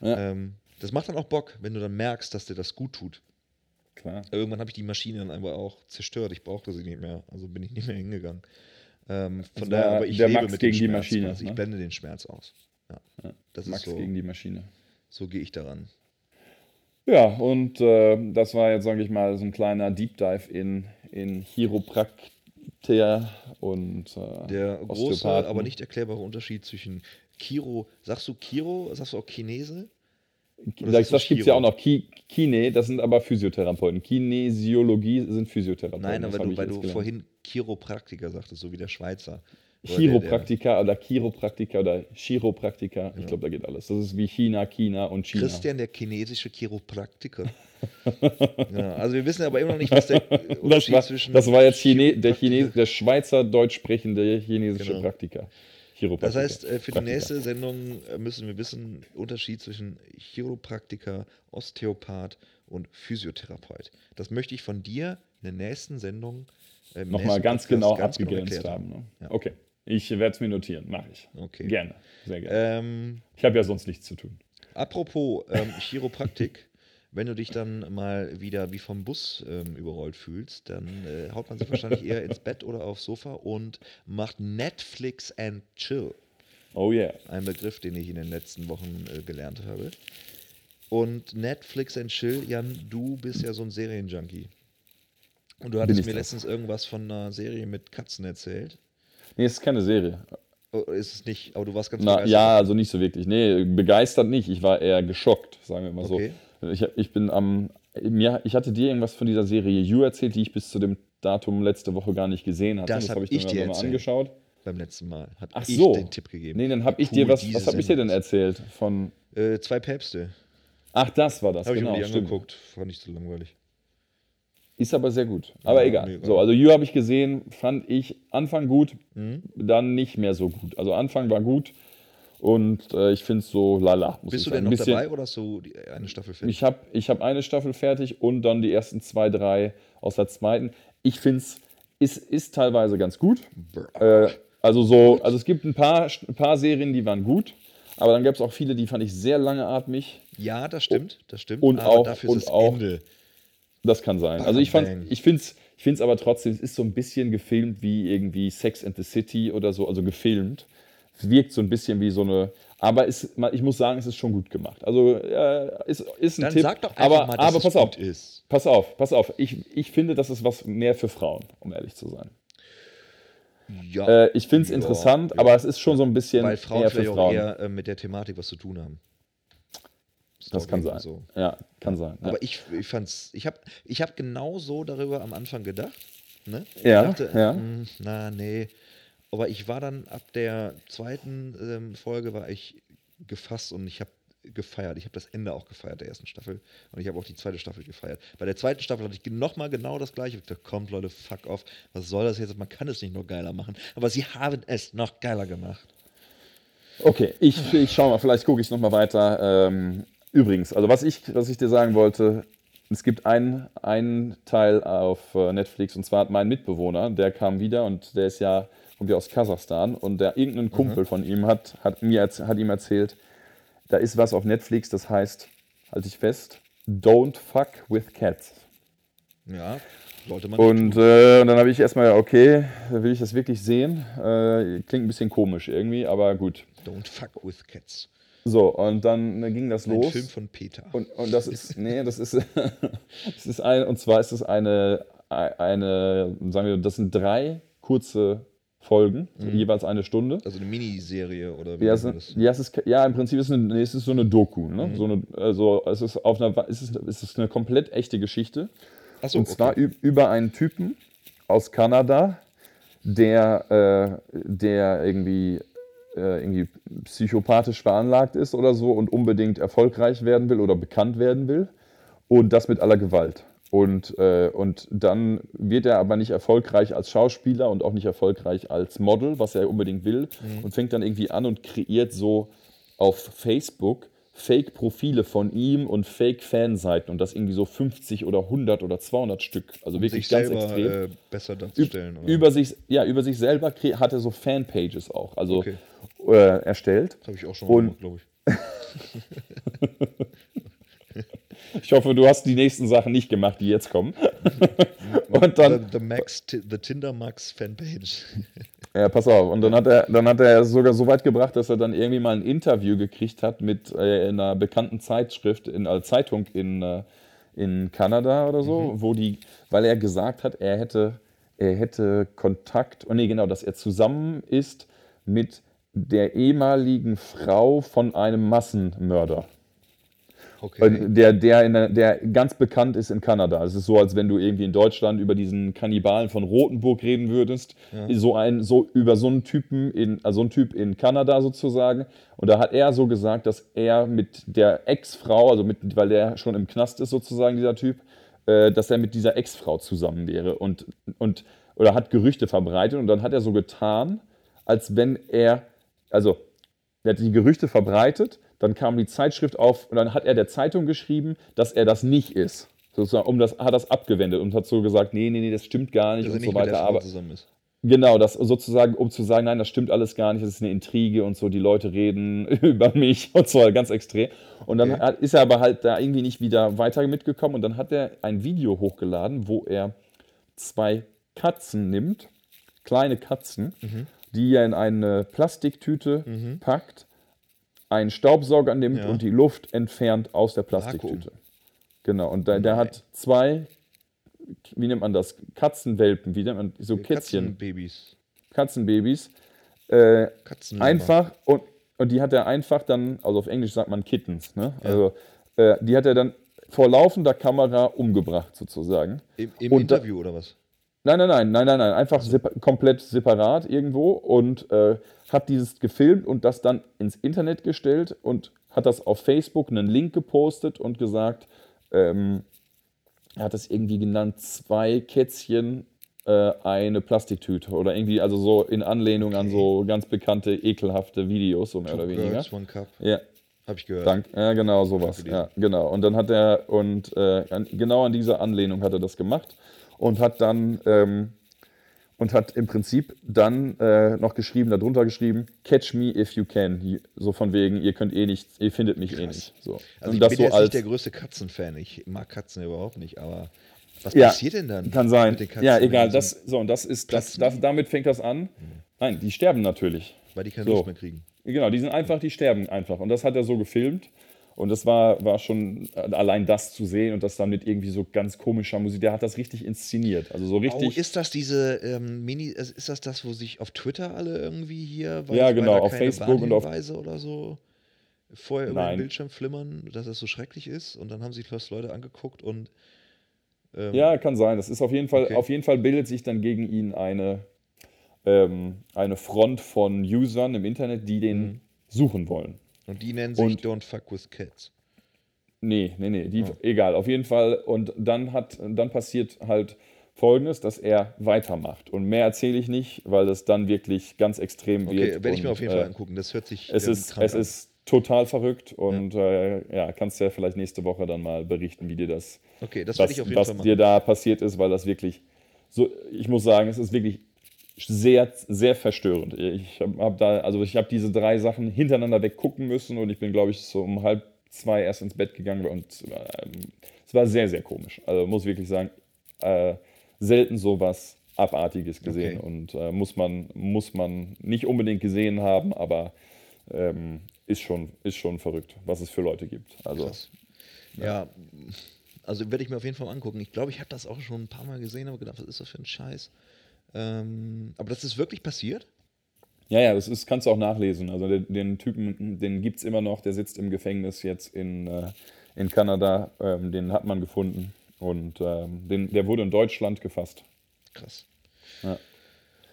Ja. Ähm, das macht dann auch Bock, wenn du dann merkst, dass dir das gut tut. Klar. Irgendwann habe ich die Maschine dann aber auch zerstört. Ich brauchte sie nicht mehr. Also bin ich nicht mehr hingegangen. Ähm, von daher, aber ich der lebe Max mit gegen dem die Schmerz Maschine, quasi. Ich ne? blende den Schmerz aus. Ja. Das Max ist so, gegen die Maschine. so gehe ich daran. Ja, und äh, das war jetzt, sage ich mal, so ein kleiner Deep Dive in, in Chiropraktiker und äh, Der große, aber nicht erklärbare Unterschied zwischen Chiro, sagst du Chiro, sagst du auch Chinese? Oder Das, das gibt es ja auch noch. Ki Kine, das sind aber Physiotherapeuten. Kinesiologie sind Physiotherapeuten. Nein, aber du, weil du vorhin Chiropraktiker sagtest, so wie der Schweizer. Chiropraktiker oder Chiropraktiker oder Chiropraktiker. Ich glaube, da geht alles. Das ist wie China, China und China. Christian, der chinesische Chiropraktiker. ja, also wir wissen aber immer noch nicht, was der Das Unterschied war, zwischen das war jetzt Chine, der, Chine, der Schweizer deutsch sprechende chinesische Genau. Praktiker. Das heißt, äh, für die Praktiker. nächste Sendung äh, müssen wir wissen, Unterschied zwischen Chiropraktiker, Osteopath und Physiotherapeut. Das möchte ich von dir in der nächsten Sendung äh, Nochmal ganz Podcast genau ganz abgegrenzt erklärt haben. Ne? Ja. Okay. Ich werde es mir notieren. Mache ich. Okay. Gerne. Sehr gerne. Ähm, ich habe ja sonst nichts zu tun. apropos ähm, Chiropraktik, wenn du dich dann mal wieder wie vom Bus ähm, überrollt fühlst, dann äh, haut man sich wahrscheinlich eher ins Bett oder aufs Sofa und macht Netflix and Chill. Oh yeah. Ein Begriff, den ich in den letzten Wochen äh, gelernt habe. Und Netflix and Chill, Jan, du bist ja so ein Serienjunkie. Und du hattest mir das? letztens irgendwas von einer Serie mit Katzen erzählt. Nee, es ist keine Serie. Oh, ist es nicht, aber du warst ganz Na, begeistert. ja, also nicht so wirklich. Nee, begeistert nicht. Ich war eher geschockt, sagen wir mal Okay. so. Ich, ich bin am. Mir, ich hatte dir irgendwas von dieser Serie You erzählt, die ich bis zu dem Datum letzte Woche gar nicht gesehen hatte. Das hab habe ich ich, mir dir mal angeschaut. Beim letzten Mal habe Ach ich so. den Tipp gegeben. Nee, dann habe ich Cool, dir was. Was habe ich dir denn erzählt? Von. Äh, zwei Päpste. Ach, das war das. Ich genau, mir die stimmt. angeguckt. Fand ich so langweilig. Ist aber sehr gut. Aber Ja, egal. mega. So, also You habe ich gesehen, fand ich Anfang gut, Mhm. dann nicht mehr so gut. Also Anfang war gut und äh, ich finde es so lala. Bist du denn noch bisschen- dabei oder hast du die, eine Staffel fertig? Ich habe ich hab eine Staffel fertig und dann die ersten zwei, drei aus der zweiten. Ich finde es ist, ist teilweise ganz gut. Äh, also so, also es gibt ein paar, ein paar Serien, die waren gut, aber dann gab es auch viele, die fand ich sehr langeatmig. ja, das stimmt, das stimmt. Und aber auch- dafür und ist das auch- Ende. Das kann sein. Also ich fand, ich finde es ich find's aber trotzdem, es ist so ein bisschen gefilmt wie irgendwie Sex and the City oder so, also gefilmt. Es wirkt so ein bisschen wie so eine, aber es, ich muss sagen, es ist schon gut gemacht. Also äh, ist, ist ein Dann Tipp. sag doch einfach aber, mal, dass aber es pass auf, gut ist. pass auf, pass auf. Ich, ich finde, das ist was mehr für Frauen, um ehrlich zu sein. Ja, Äh, ich finde es Ja, interessant, ja. aber es ist schon so ein bisschen weil Frauen eher für Frauen. eher äh, mit der Thematik was zu tun haben. Das kann sein. So. Ja, kann sein. Ja. Aber ich, ich fand's, ich habe ich hab genau so darüber am Anfang gedacht. Ne? Ich Ja, dachte, ja. hm, na, nee. Aber ich war dann ab der zweiten ähm, Folge war ich gefasst und ich habe gefeiert. Ich habe das Ende auch gefeiert der ersten Staffel und ich habe auch die zweite Staffel gefeiert. Bei der zweiten Staffel hatte ich nochmal genau das gleiche. Ich dachte, kommt Leute, fuck off. Was soll das jetzt? Man kann es nicht noch geiler machen. Aber sie haben es noch geiler gemacht. Okay, ich, ich schau mal, vielleicht gucke ich nochmal weiter. Ähm, übrigens, also was ich, was ich dir sagen wollte, es gibt einen, einen Teil auf äh, Netflix und zwar hat mein Mitbewohner, der kam wieder und der ist ja, kommt ja aus Kasachstan und der irgendein Kumpel von ihm hat, hat, mir, hat ihm erzählt, da ist was auf Netflix, das heißt, halte ich fest, Don't Fuck with Cats. Ja, sollte man Und, äh, und dann habe ich erstmal, okay, will ich das wirklich sehen? Äh, klingt ein bisschen komisch irgendwie, aber gut. Don't fuck with cats. So, und dann äh, ging das Ein los. Film von Peter. Und, und das ist, nee, das ist, das ist ein, und zwar ist es eine, eine, sagen wir, das sind drei kurze Folgen, jeweils eine Stunde. also eine Miniserie oder wie Ja, es, das? ja, ist, ja, im Prinzip ist es, eine, es ist so eine Doku. Ne? Mhm. So eine, also es ist auf einer, es ist, es ist eine komplett echte Geschichte. Achso, Und zwar üb- über einen Typen aus Kanada, der, äh, der irgendwie, äh, irgendwie psychopathisch veranlagt ist oder so und unbedingt erfolgreich werden will oder bekannt werden will. Und das mit aller Gewalt. Und, äh, und dann wird er aber nicht erfolgreich als Schauspieler und auch nicht erfolgreich als Model, was er unbedingt will, und fängt dann irgendwie an und kreiert so auf Facebook Fake-Profile von ihm und Fake-Fanseiten und das irgendwie so 50 oder 100 oder 200 Stück. Also wirklich sich ganz selber extrem. äh, besser darzustellen. oder? über, sich, ja, über sich selber hat er so Fanpages auch, also Okay. äh, erstellt. Das habe ich auch schon Und- gemacht, glaube ich. Ich hoffe, du hast die nächsten Sachen nicht gemacht, die jetzt kommen. und dann, The, the, Max, the Tinder Max Fanpage. Ja, pass auf. Und dann hat er, dann hat er sogar so weit gebracht, dass er dann irgendwie mal ein Interview gekriegt hat mit äh, in einer bekannten Zeitschrift, in einer Zeitung in, äh, in Kanada oder so, wo die, weil er gesagt hat, er hätte, er hätte Kontakt, oh nee, genau, dass er zusammen ist mit der ehemaligen Frau von einem Massenmörder. Okay. Äh, Der, der, der, der ganz bekannt ist in Kanada. Es ist so, als wenn du irgendwie in Deutschland über diesen Kannibalen von Rotenburg reden würdest. So ein, so über so einen Typen in, also so einen Typ in Kanada sozusagen. Und da hat er so gesagt, dass er mit der Ex-Frau, also mit, weil der schon im Knast ist sozusagen, dieser Typ, äh, dass er mit dieser Ex-Frau zusammen wäre und, und oder hat Gerüchte verbreitet und dann hat er so getan, als wenn er, also er hat die Gerüchte verbreitet, dann kam die Zeitschrift auf und dann hat er der Zeitung geschrieben, dass er das nicht ist. Sozusagen, um das, hat das abgewendet und hat so gesagt, nee, nee, nee, das stimmt gar nicht er und nicht so weiter. Aber genau, das sozusagen, um zu sagen, nein, das stimmt alles gar nicht, das ist eine Intrige und so, die Leute reden über mich und so, ganz extrem. Und dann Okay. ist er aber halt da irgendwie nicht wieder weiter mitgekommen und dann hat er ein Video hochgeladen, wo er zwei Katzen nimmt, kleine Katzen, Mhm. die er in eine Plastiktüte packt, einen Staubsauger nimmt Ja. und die Luft entfernt aus der Plastiktüte. Genau, und der, der hat zwei, wie nennt man das, Katzenwelpen, wie nennt man, so Kätzchen, Katzenbabys. Katzenbabys, äh, einfach und, und die hat er einfach dann, also auf Englisch sagt man Kittens, ne? Also äh, die hat er dann vor laufender Kamera umgebracht sozusagen. Im, im Und da- Interview oder was? Nein, nein, nein, nein, nein, nein, einfach sepa komplett separat irgendwo und äh, hat dieses gefilmt und das dann ins Internet gestellt und hat das auf Facebook einen Link gepostet und gesagt, ähm, er hat das irgendwie genannt, zwei Kätzchen, äh, eine Plastiktüte oder irgendwie, also so in Anlehnung an so ganz bekannte, ekelhafte Videos, so mehr oder weniger. Girls, One Cup. Ja, Hab ich gehört. Dank, ja, genau, sowas. Ja, genau. Und dann hat er, und äh, genau an dieser Anlehnung hat er das gemacht und hat dann, ähm, und hat im Prinzip dann äh, noch geschrieben, darunter geschrieben, catch me if you can. So von wegen, ihr könnt eh nicht, ihr findet mich eh nicht. So. Also und ich das bin so jetzt nicht der größte Katzenfan. Ich mag Katzen überhaupt nicht, aber was Ja, passiert denn dann? kann sein. Ja, egal, das, so, und das ist, das, das, damit fängt das an. Nein, die sterben natürlich. weil die keine so. Luft mehr kriegen. Genau, die sind einfach, die sterben einfach. Und das hat er so gefilmt. Und das war, war schon äh, allein das zu sehen und das dann mit irgendwie so ganz komischer Musik. Der hat das richtig inszeniert. Also so Oh, richtig. ist das diese ähm, Mini, ist ist das das, wo sich auf Twitter alle irgendwie hier, weil, Ja, genau, auf Facebook und auf- oder so vorher über den. Bildschirm flimmern, dass es so schrecklich ist und dann haben sich fast Leute angeguckt und ähm, ja, kann sein. Das ist auf jeden Fall, Okay. auf jeden Fall bildet sich dann gegen ihn eine, ähm, eine Front von Usern im Internet, die den Mhm. suchen wollen. Und die nennen sich Und- Don't Fuck with Cats. Nee, nee, nee, die, Oh. egal, auf jeden Fall. Und dann hat, dann passiert halt Folgendes, dass er weitermacht. Und mehr erzähle ich nicht, weil es dann wirklich ganz extrem Okay, wird. werde ich mir auf jeden Fall äh, angucken. Das hört sich Es ähm, ist, es an. ist total verrückt und äh, ja, kannst ja vielleicht nächste Woche dann mal berichten, wie dir das, Okay, das was, ich auf jeden was Fall machen. dir da passiert ist, weil das wirklich so, ich muss sagen, es ist wirklich sehr, sehr verstörend. Ich habe hab da, also ich habe diese drei Sachen hintereinander weggucken müssen und ich bin, glaube ich, so um halb zwei erst ins Bett gegangen und ähm, es war sehr, sehr komisch. Also muss wirklich sagen, äh, selten sowas Abartiges gesehen Okay. und äh, muss, man, muss man nicht unbedingt gesehen haben, aber ähm, ist, schon, ist schon verrückt, was es für Leute gibt. Also, Krass. Ja, also werde ich mir auf jeden Fall angucken. Ich glaube, ich habe das auch schon ein paar Mal gesehen, aber gedacht, was ist das für ein Scheiß? Ähm, aber das ist wirklich passiert? Ja, ja, das ist, kannst du auch nachlesen. Also den, den Typen, den gibt es immer noch, der sitzt im Gefängnis jetzt in, äh, in Kanada. Ähm, den hat man gefunden. Und ähm, den, der wurde in Deutschland gefasst. Krass. Ja.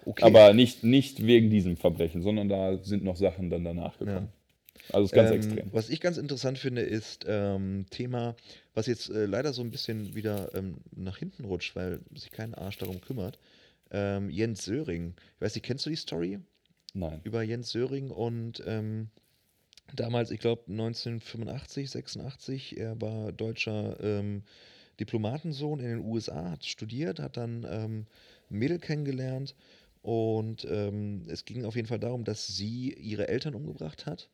Okay. Aber nicht, nicht wegen diesem Verbrechen, sondern da sind noch Sachen dann danach gekommen. Also ist ganz ähm, extrem. Was ich ganz interessant finde, ist ähm, Thema, was jetzt äh, leider so ein bisschen wieder ähm, nach hinten rutscht, weil sich kein Arsch darum kümmert. Ähm, Jens Söring. Ich weiß nicht, kennst du die Story Nein. über Jens Söring und ähm, damals, ich glaube 1985, 86, er war deutscher ähm, Diplomatensohn in den USA, hat studiert, hat dann ähm, ein Mädel kennengelernt und ähm, es ging auf jeden Fall darum, dass sie ihre Eltern umgebracht hat.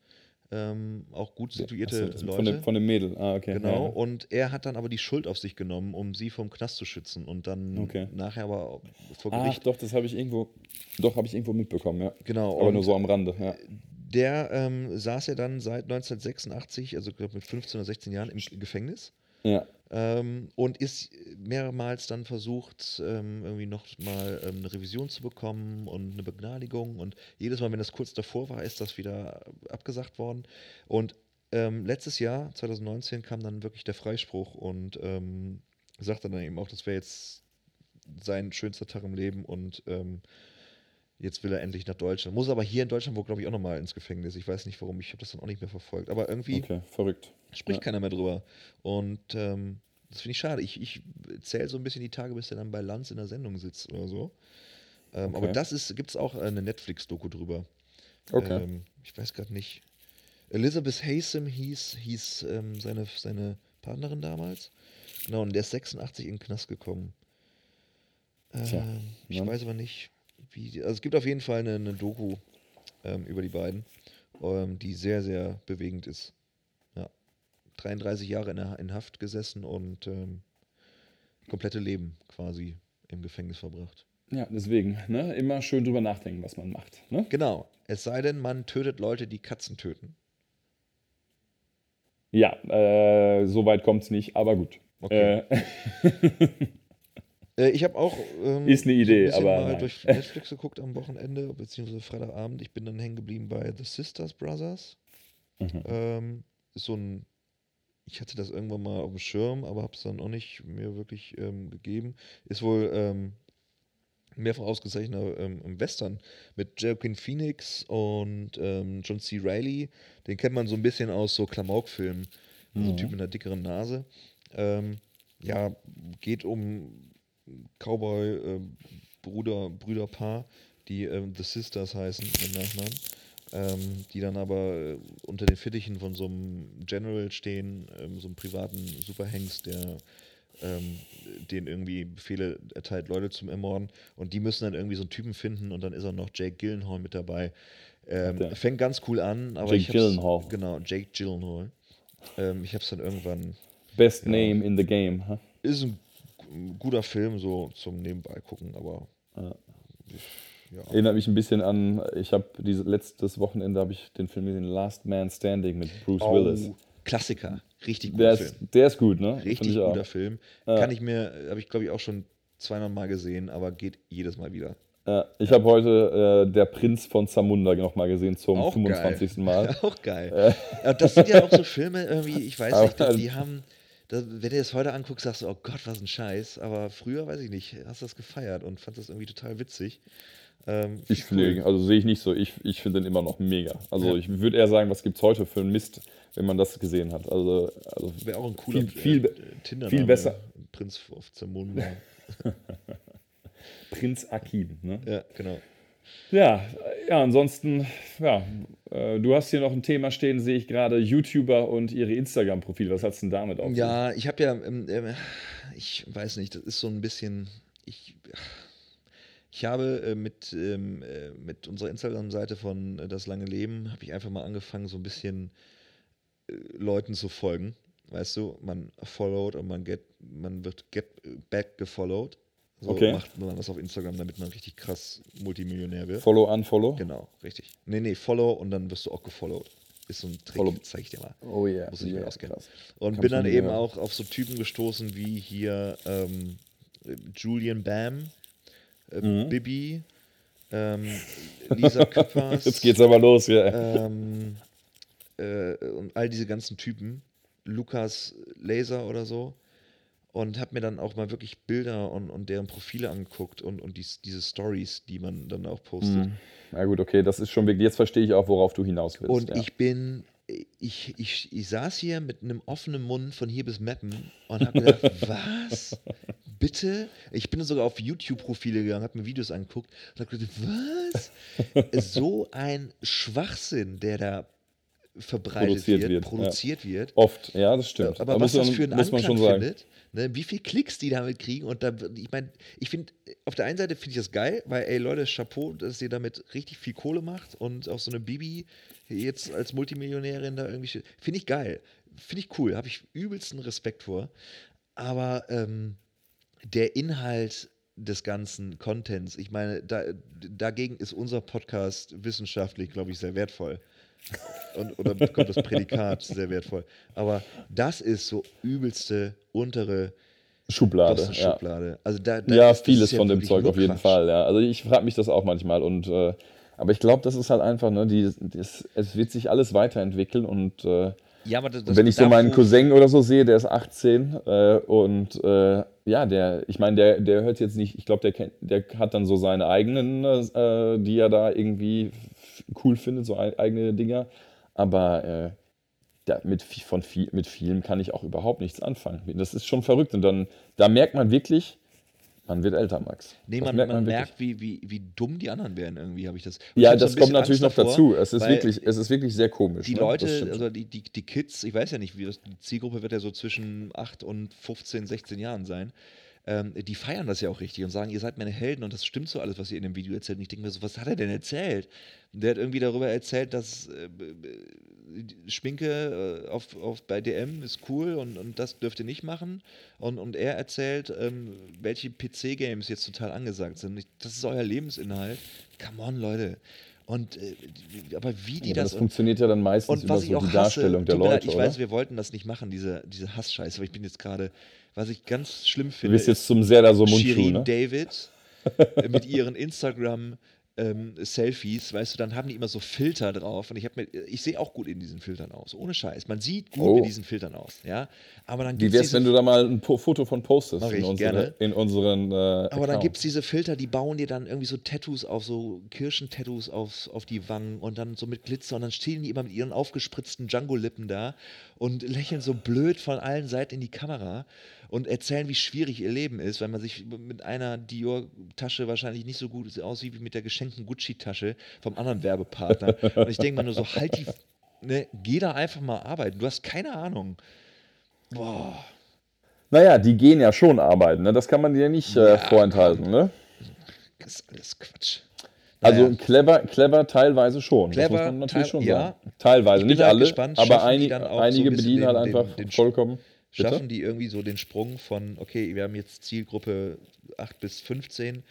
Ähm, auch gut situierte Achso, Leute. Von dem, von dem Mädel. Ah, okay. Genau, Ja, und er hat dann aber die Schuld auf sich genommen, um sie vom Knast zu schützen und dann Okay. nachher aber vor Ach, Gericht. doch, das habe ich irgendwo, doch, habe ich irgendwo mitbekommen, ja. Genau, Aber nur so am Rande, ja. der ähm, saß ja dann seit 1986, also ich glaube mit 15 oder 16 Jahren im Gefängnis Ja, ähm, und ist mehrmals dann versucht, ähm, irgendwie noch mal ähm, eine Revision zu bekommen und eine Begnadigung. Und jedes Mal, wenn das kurz davor war, ist das wieder abgesagt worden. Und ähm, letztes Jahr, 2019, kam dann wirklich der Freispruch und ähm, sagte dann eben auch, das wäre jetzt sein schönster Tag im Leben und ähm, jetzt will er endlich nach Deutschland. Muss aber hier in Deutschland wohl, glaube ich, auch nochmal ins Gefängnis. Ich weiß nicht warum, ich habe das dann auch nicht mehr verfolgt. Aber irgendwie okay, verrückt. spricht Ja. keiner mehr drüber. Und ähm, das finde ich schade. Ich, ich zähle so ein bisschen die Tage, bis er dann bei Lanz in der Sendung sitzt oder so. Ähm, Aber Okay. das gibt es auch eine Netflix-Doku drüber. Okay. Ähm, ich weiß gerade nicht. Elizabeth Haysom hieß, hieß ähm, seine, seine Partnerin damals. Genau, und der ist 86 in den Knast gekommen. Tja, Ähm, ich ne? weiß aber nicht, wie. Also es gibt auf jeden Fall eine, eine Doku ähm, über die beiden, ähm, die sehr, sehr bewegend ist. Ja. 33 Jahre in, in Haft gesessen und ähm, komplette Leben quasi im Gefängnis verbracht. Ja, deswegen, ne, immer schön drüber nachdenken, was man macht. Ne? Genau. Es sei denn, man tötet Leute, die Katzen töten. Ja, äh, so weit kommt es nicht, aber gut. Okay. Äh, Äh, ich habe auch. Ähm, Ist eine Idee, so ein aber mal durch Netflix geguckt am Wochenende, beziehungsweise Freitagabend. Ich bin dann hängen geblieben bei The Sisters Brothers. Mhm. Ähm, ist so ein. Ich hatte das irgendwann mal auf dem Schirm, aber habe es dann auch nicht mir wirklich ähm, gegeben. Ist wohl ähm, mehrfach ausgezeichneter ähm, Western mit Joaquin Phoenix und ähm, John C. Reilly. Den kennt man so ein bisschen aus so Klamauk-Filmen. So ein Typ mit einer dickeren Nase. Ähm, ja, geht um Cowboy, ähm, Bruder, Brüderpaar, die ähm, The Sisters heißen mit Nachnamen, ähm, die dann aber äh, unter den Fittichen von so einem General stehen, ähm, so einem privaten Superhengst, der ähm, den irgendwie Befehle erteilt, Leute zum Ermorden. Und die müssen dann irgendwie so einen Typen finden und dann ist auch noch Jake Gyllenhaal mit dabei. Ähm, Der- fängt ganz cool an, aber Jake ich hab's, Gyllenhaal. Genau, Jake Gyllenhaal. Ähm, ich habe es dann irgendwann Best Name in the Game. Huh? ist ein g- guter Film, so zum Nebenbei gucken, aber. Ja. Erinnert mich ein bisschen an, ich habe dieses letztes Wochenende habe ich den Film gesehen, Last Man Standing mit Bruce Willis. Oh, Klassiker. Richtig Der guter ist, Film. der ist gut, ne? Richtig ich auch. guter Film. Kann ich mir, habe ich glaube ich auch schon 200 Mal gesehen, aber geht jedes Mal wieder. Ja, ich habe heute äh, Der Prinz von Zamunda nochmal gesehen zum Auch 25. geil. Mal. auch geil. Ja, das sind ja auch so Filme, irgendwie, ich weiß nicht, Aber- die haben, da, wenn du das heute anguckst, sagst du, oh Gott, was ein Scheiß. Aber früher, weiß ich nicht, hast du das gefeiert und fand das irgendwie total witzig. Ähm, Ich pflege, also sehe ich nicht so. Ich, ich finde den immer noch mega. Also ich würde eher sagen, was gibt es heute für einen Mist, wenn man das gesehen hat. Also, also Wäre auch ein cooler viel, viel, be- Tinder viel besser. Prinz auf Zamunda. Prinz Akim. Ne? ja, genau. Ja, ja, ansonsten, ja, äh, du hast hier noch ein Thema stehen, sehe ich gerade, YouTuber und ihre Instagram-Profile. Was hat's denn damit auf? Ja, ich habe ja, ähm, ähm, ich weiß nicht, das ist so ein bisschen, ich, ich habe äh, mit, ähm, äh, mit unserer Instagram-Seite von äh, Das lange Leben, habe ich einfach mal angefangen, so ein bisschen äh, Leuten zu folgen. Weißt du, man followed und man, get, man wird get back gefollowed. So Okay. macht man das auf Instagram, damit man richtig krass Multimillionär wird. Follow, unfollow? Genau, richtig. Nee, nee, follow und dann wirst du auch gefollowed. Ist so ein Trick, Follow. zeig ich dir mal. Oh yeah. Muss ich mir yeah, auskennen. krass. Und Kann bin dann eben hören. auch auf so Typen gestoßen wie hier ähm, äh, Julian Bam, äh, Bibi, ähm, Lisa Küppers. Mhm. Jetzt geht's aber los, ja. ähm, äh, und all diese ganzen Typen. Lukas Laser oder so. Und habe mir dann auch mal wirklich Bilder und, und deren Profile angeguckt und, und dies, diese Stories, die man dann auch postet. Na gut, okay, das ist schon wirklich, jetzt verstehe ich auch, worauf du hinaus willst. Und ja. ich bin, ich, ich, ich saß hier mit einem offenen Mund von hier bis Meppen und habe gedacht, was? Bitte? Ich bin sogar auf YouTube-Profile gegangen, habe mir Videos angeguckt und habe gedacht, was? so ein Schwachsinn, der da verbreitet Produziert wird, wird, ja. produziert wird. Oft, ja, das stimmt. Aber Da was muss das man- für einen muss man Anklang schon sagen. findet, ne, wie viel Klicks die damit kriegen und da, ich meine, ich finde, auf der einen Seite finde ich das geil, weil, ey Leute, Chapeau, dass ihr damit richtig viel Kohle macht und auch so eine Bibi jetzt als Multimillionärin da irgendwie, finde ich geil, finde ich cool, habe ich übelsten Respekt vor, aber ähm, der Inhalt des ganzen Contents, ich meine, da, dagegen ist unser Podcast wissenschaftlich, glaube ich, sehr wertvoll. Und, oder kommt das Prädikat sehr wertvoll. Aber das ist so übelste untere Schublade. Ja, Schublade. Also da, da ja vieles ist von dem Zeug auf jeden Quatsch. Fall, ja. Also ich frage mich das auch manchmal und äh, aber ich glaube, das ist halt einfach, ne, die, das, es wird sich alles weiterentwickeln und äh, Ja, das, das wenn ich so meinen Cousin oder so sehe, der ist 18 äh, und äh, ja, der, ich meine, der, der hört jetzt nicht, ich glaube, der, kennt- der hat dann so seine eigenen, äh, die er da irgendwie cool findet, so ei- eigene Dinger, aber äh, da, mit, von viel, mit vielem kann ich auch überhaupt nichts anfangen. Das ist schon verrückt und dann, da merkt man wirklich, man wird älter, Max. Nee, man, man, wirklich. merkt, wie, wie, wie dumm die anderen werden irgendwie, habe ich das. Und ich Ja, so das ein kommt natürlich noch Angst davor, dazu. Es ist, wirklich, es ist wirklich sehr komisch. Die ne? Leute, also die, die, die Kids, ich weiß ja nicht, wie das, die Zielgruppe wird ja so zwischen 8 und 15, 16 Jahren sein. Ähm, die feiern das ja auch richtig und sagen, ihr seid meine Helden und das stimmt so alles, was ihr in dem Video erzählt. Und ich denke mir so, was hat er denn erzählt? Der hat irgendwie darüber erzählt, dass äh, Schminke äh, auf, auf, bei DM ist cool und, und das dürft ihr nicht machen. Und, und er erzählt, ähm, welche PC-Games jetzt total angesagt sind. Ich, das ist euer Lebensinhalt. Come on, Leute. Und äh, aber wie die Ja, das, das funktioniert ja dann meistens über so die hasse, Darstellung der Leute, ich oder? weiß, wir wollten das nicht machen, diese, diese Hassscheiße, aber ich bin jetzt gerade, was ich ganz schlimm Du finde, bist jetzt zum sehr da so Mundschuh, Shirin ne? David äh, mit ihren Instagram ähm, Selfies, weißt du, dann haben die immer so Filter drauf und ich habe mir, ich sehe auch gut in diesen Filtern aus, ohne Scheiß. Man sieht gut Oh. in diesen Filtern aus, ja. Aber dann Wie gibt's wär's, diese wenn du da mal ein Foto von postest in, unsere, gerne. in unseren äh, Aber dann Account? gibt es diese Filter, die bauen dir dann irgendwie so Tattoos auf, so Kirschentattoos auf, auf die Wangen und dann so mit Glitzer und dann stehen die immer mit ihren aufgespritzten Django-Lippen da und lächeln so blöd von allen Seiten in die Kamera und erzählen, wie schwierig ihr Leben ist, weil man sich mit einer Dior-Tasche wahrscheinlich nicht so gut aussieht wie mit der geschenkten Gucci-Tasche vom anderen Werbepartner. und ich denke mir nur so, halt die, ne, geh da einfach mal arbeiten. Du hast keine Ahnung. Boah. Naja, die gehen ja schon arbeiten, ne? das kann man dir nicht äh, Ja, vorenthalten. Ne? Das ist alles Quatsch. Also Naja. clever, clever teilweise schon. das Clever, muss man natürlich schon ja. sagen. Teilweise, nicht halt alle, gespannt, aber einige ein bisschen bedienen halt den- den- einfach den Sch- vollkommen. Bitte? Schaffen die irgendwie so den Sprung von, okay, wir haben jetzt Zielgruppe 8 bis 15,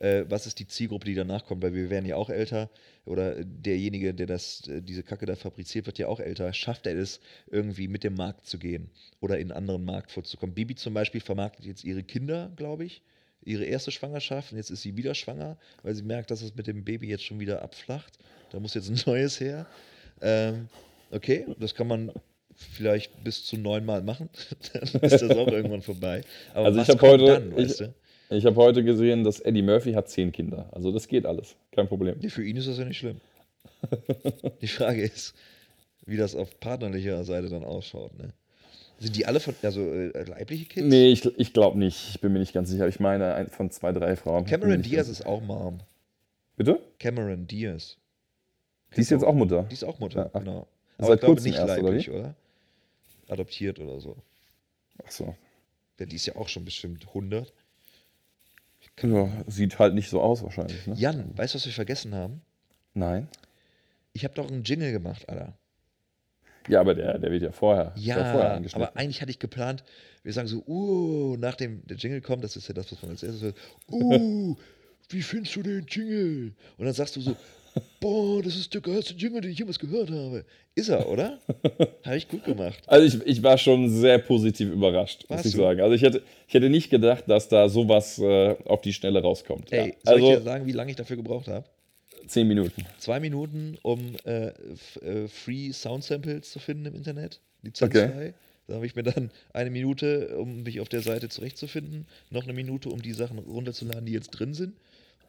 äh, was ist die Zielgruppe, die danach kommt? Weil wir werden ja auch älter oder derjenige, der das, äh, diese Kacke da fabriziert, wird ja auch älter. Schafft er es, irgendwie mit dem Markt zu gehen oder in einen anderen Markt vorzukommen? Bibi zum Beispiel vermarktet jetzt ihre Kinder, glaube ich, ihre erste Schwangerschaft und jetzt ist sie wieder schwanger, weil sie merkt, dass es mit dem Baby jetzt schon wieder abflacht. Da muss jetzt ein neues her. Ähm, okay, das kann man vielleicht bis zu neunmal machen. dann ist das auch irgendwann vorbei. Aber Also ich was habe kommt heute, dann, ich, weißt du? ich habe heute gesehen, dass Eddie Murphy hat zehn Kinder. Also das geht alles, kein Problem. Nee, für ihn ist das ja nicht schlimm. Die Frage ist, wie das auf partnerlicher Seite dann ausschaut. Ne? Sind die alle von, also äh, leibliche Kids? Nee, ich, ich glaube nicht. Ich bin mir nicht ganz sicher. Ich meine ein- von zwei, drei Frauen. Cameron Diaz ist auch Mom. Bitte? Cameron Diaz. Die ist jetzt auch Mutter. Die ist auch Mutter, Ja, ach, genau. seit ich glaube nicht erst, oder leiblich, wie? oder? Adoptiert oder so. Ach so. Ja, die ist ja auch schon bestimmt 100. Ja, sieht halt nicht so aus wahrscheinlich. Ne? Jan, weißt du, was wir vergessen haben? Nein. Ich habe doch einen Jingle gemacht, Alter. Ja, aber der, der wird ja vorher, Ja, vorher aber eigentlich hatte ich geplant, wir sagen so, uh, nachdem der Jingle kommt, das ist ja das, was man als erstes hört, uh, wie findest du den Jingle? Und dann sagst du so, boah, das ist der geilste Jingle, den ich jemals gehört habe. Ist er, oder? habe ich gut gemacht. Also ich, ich war schon sehr positiv überrascht, muss Warst ich du? sagen. Also ich hätte, ich hätte nicht gedacht, dass da sowas äh, auf die Schnelle rauskommt. Ey, ja. soll ich dir Also sagen, wie lange ich dafür gebraucht habe? zehn Minuten. Zwei Minuten, um äh, äh, Free Sound Samples zu finden im Internet, Okay. lizenzfrei. Da habe ich mir dann eine Minute, um mich auf der Seite zurechtzufinden, noch eine Minute, um die Sachen runterzuladen, die jetzt drin sind,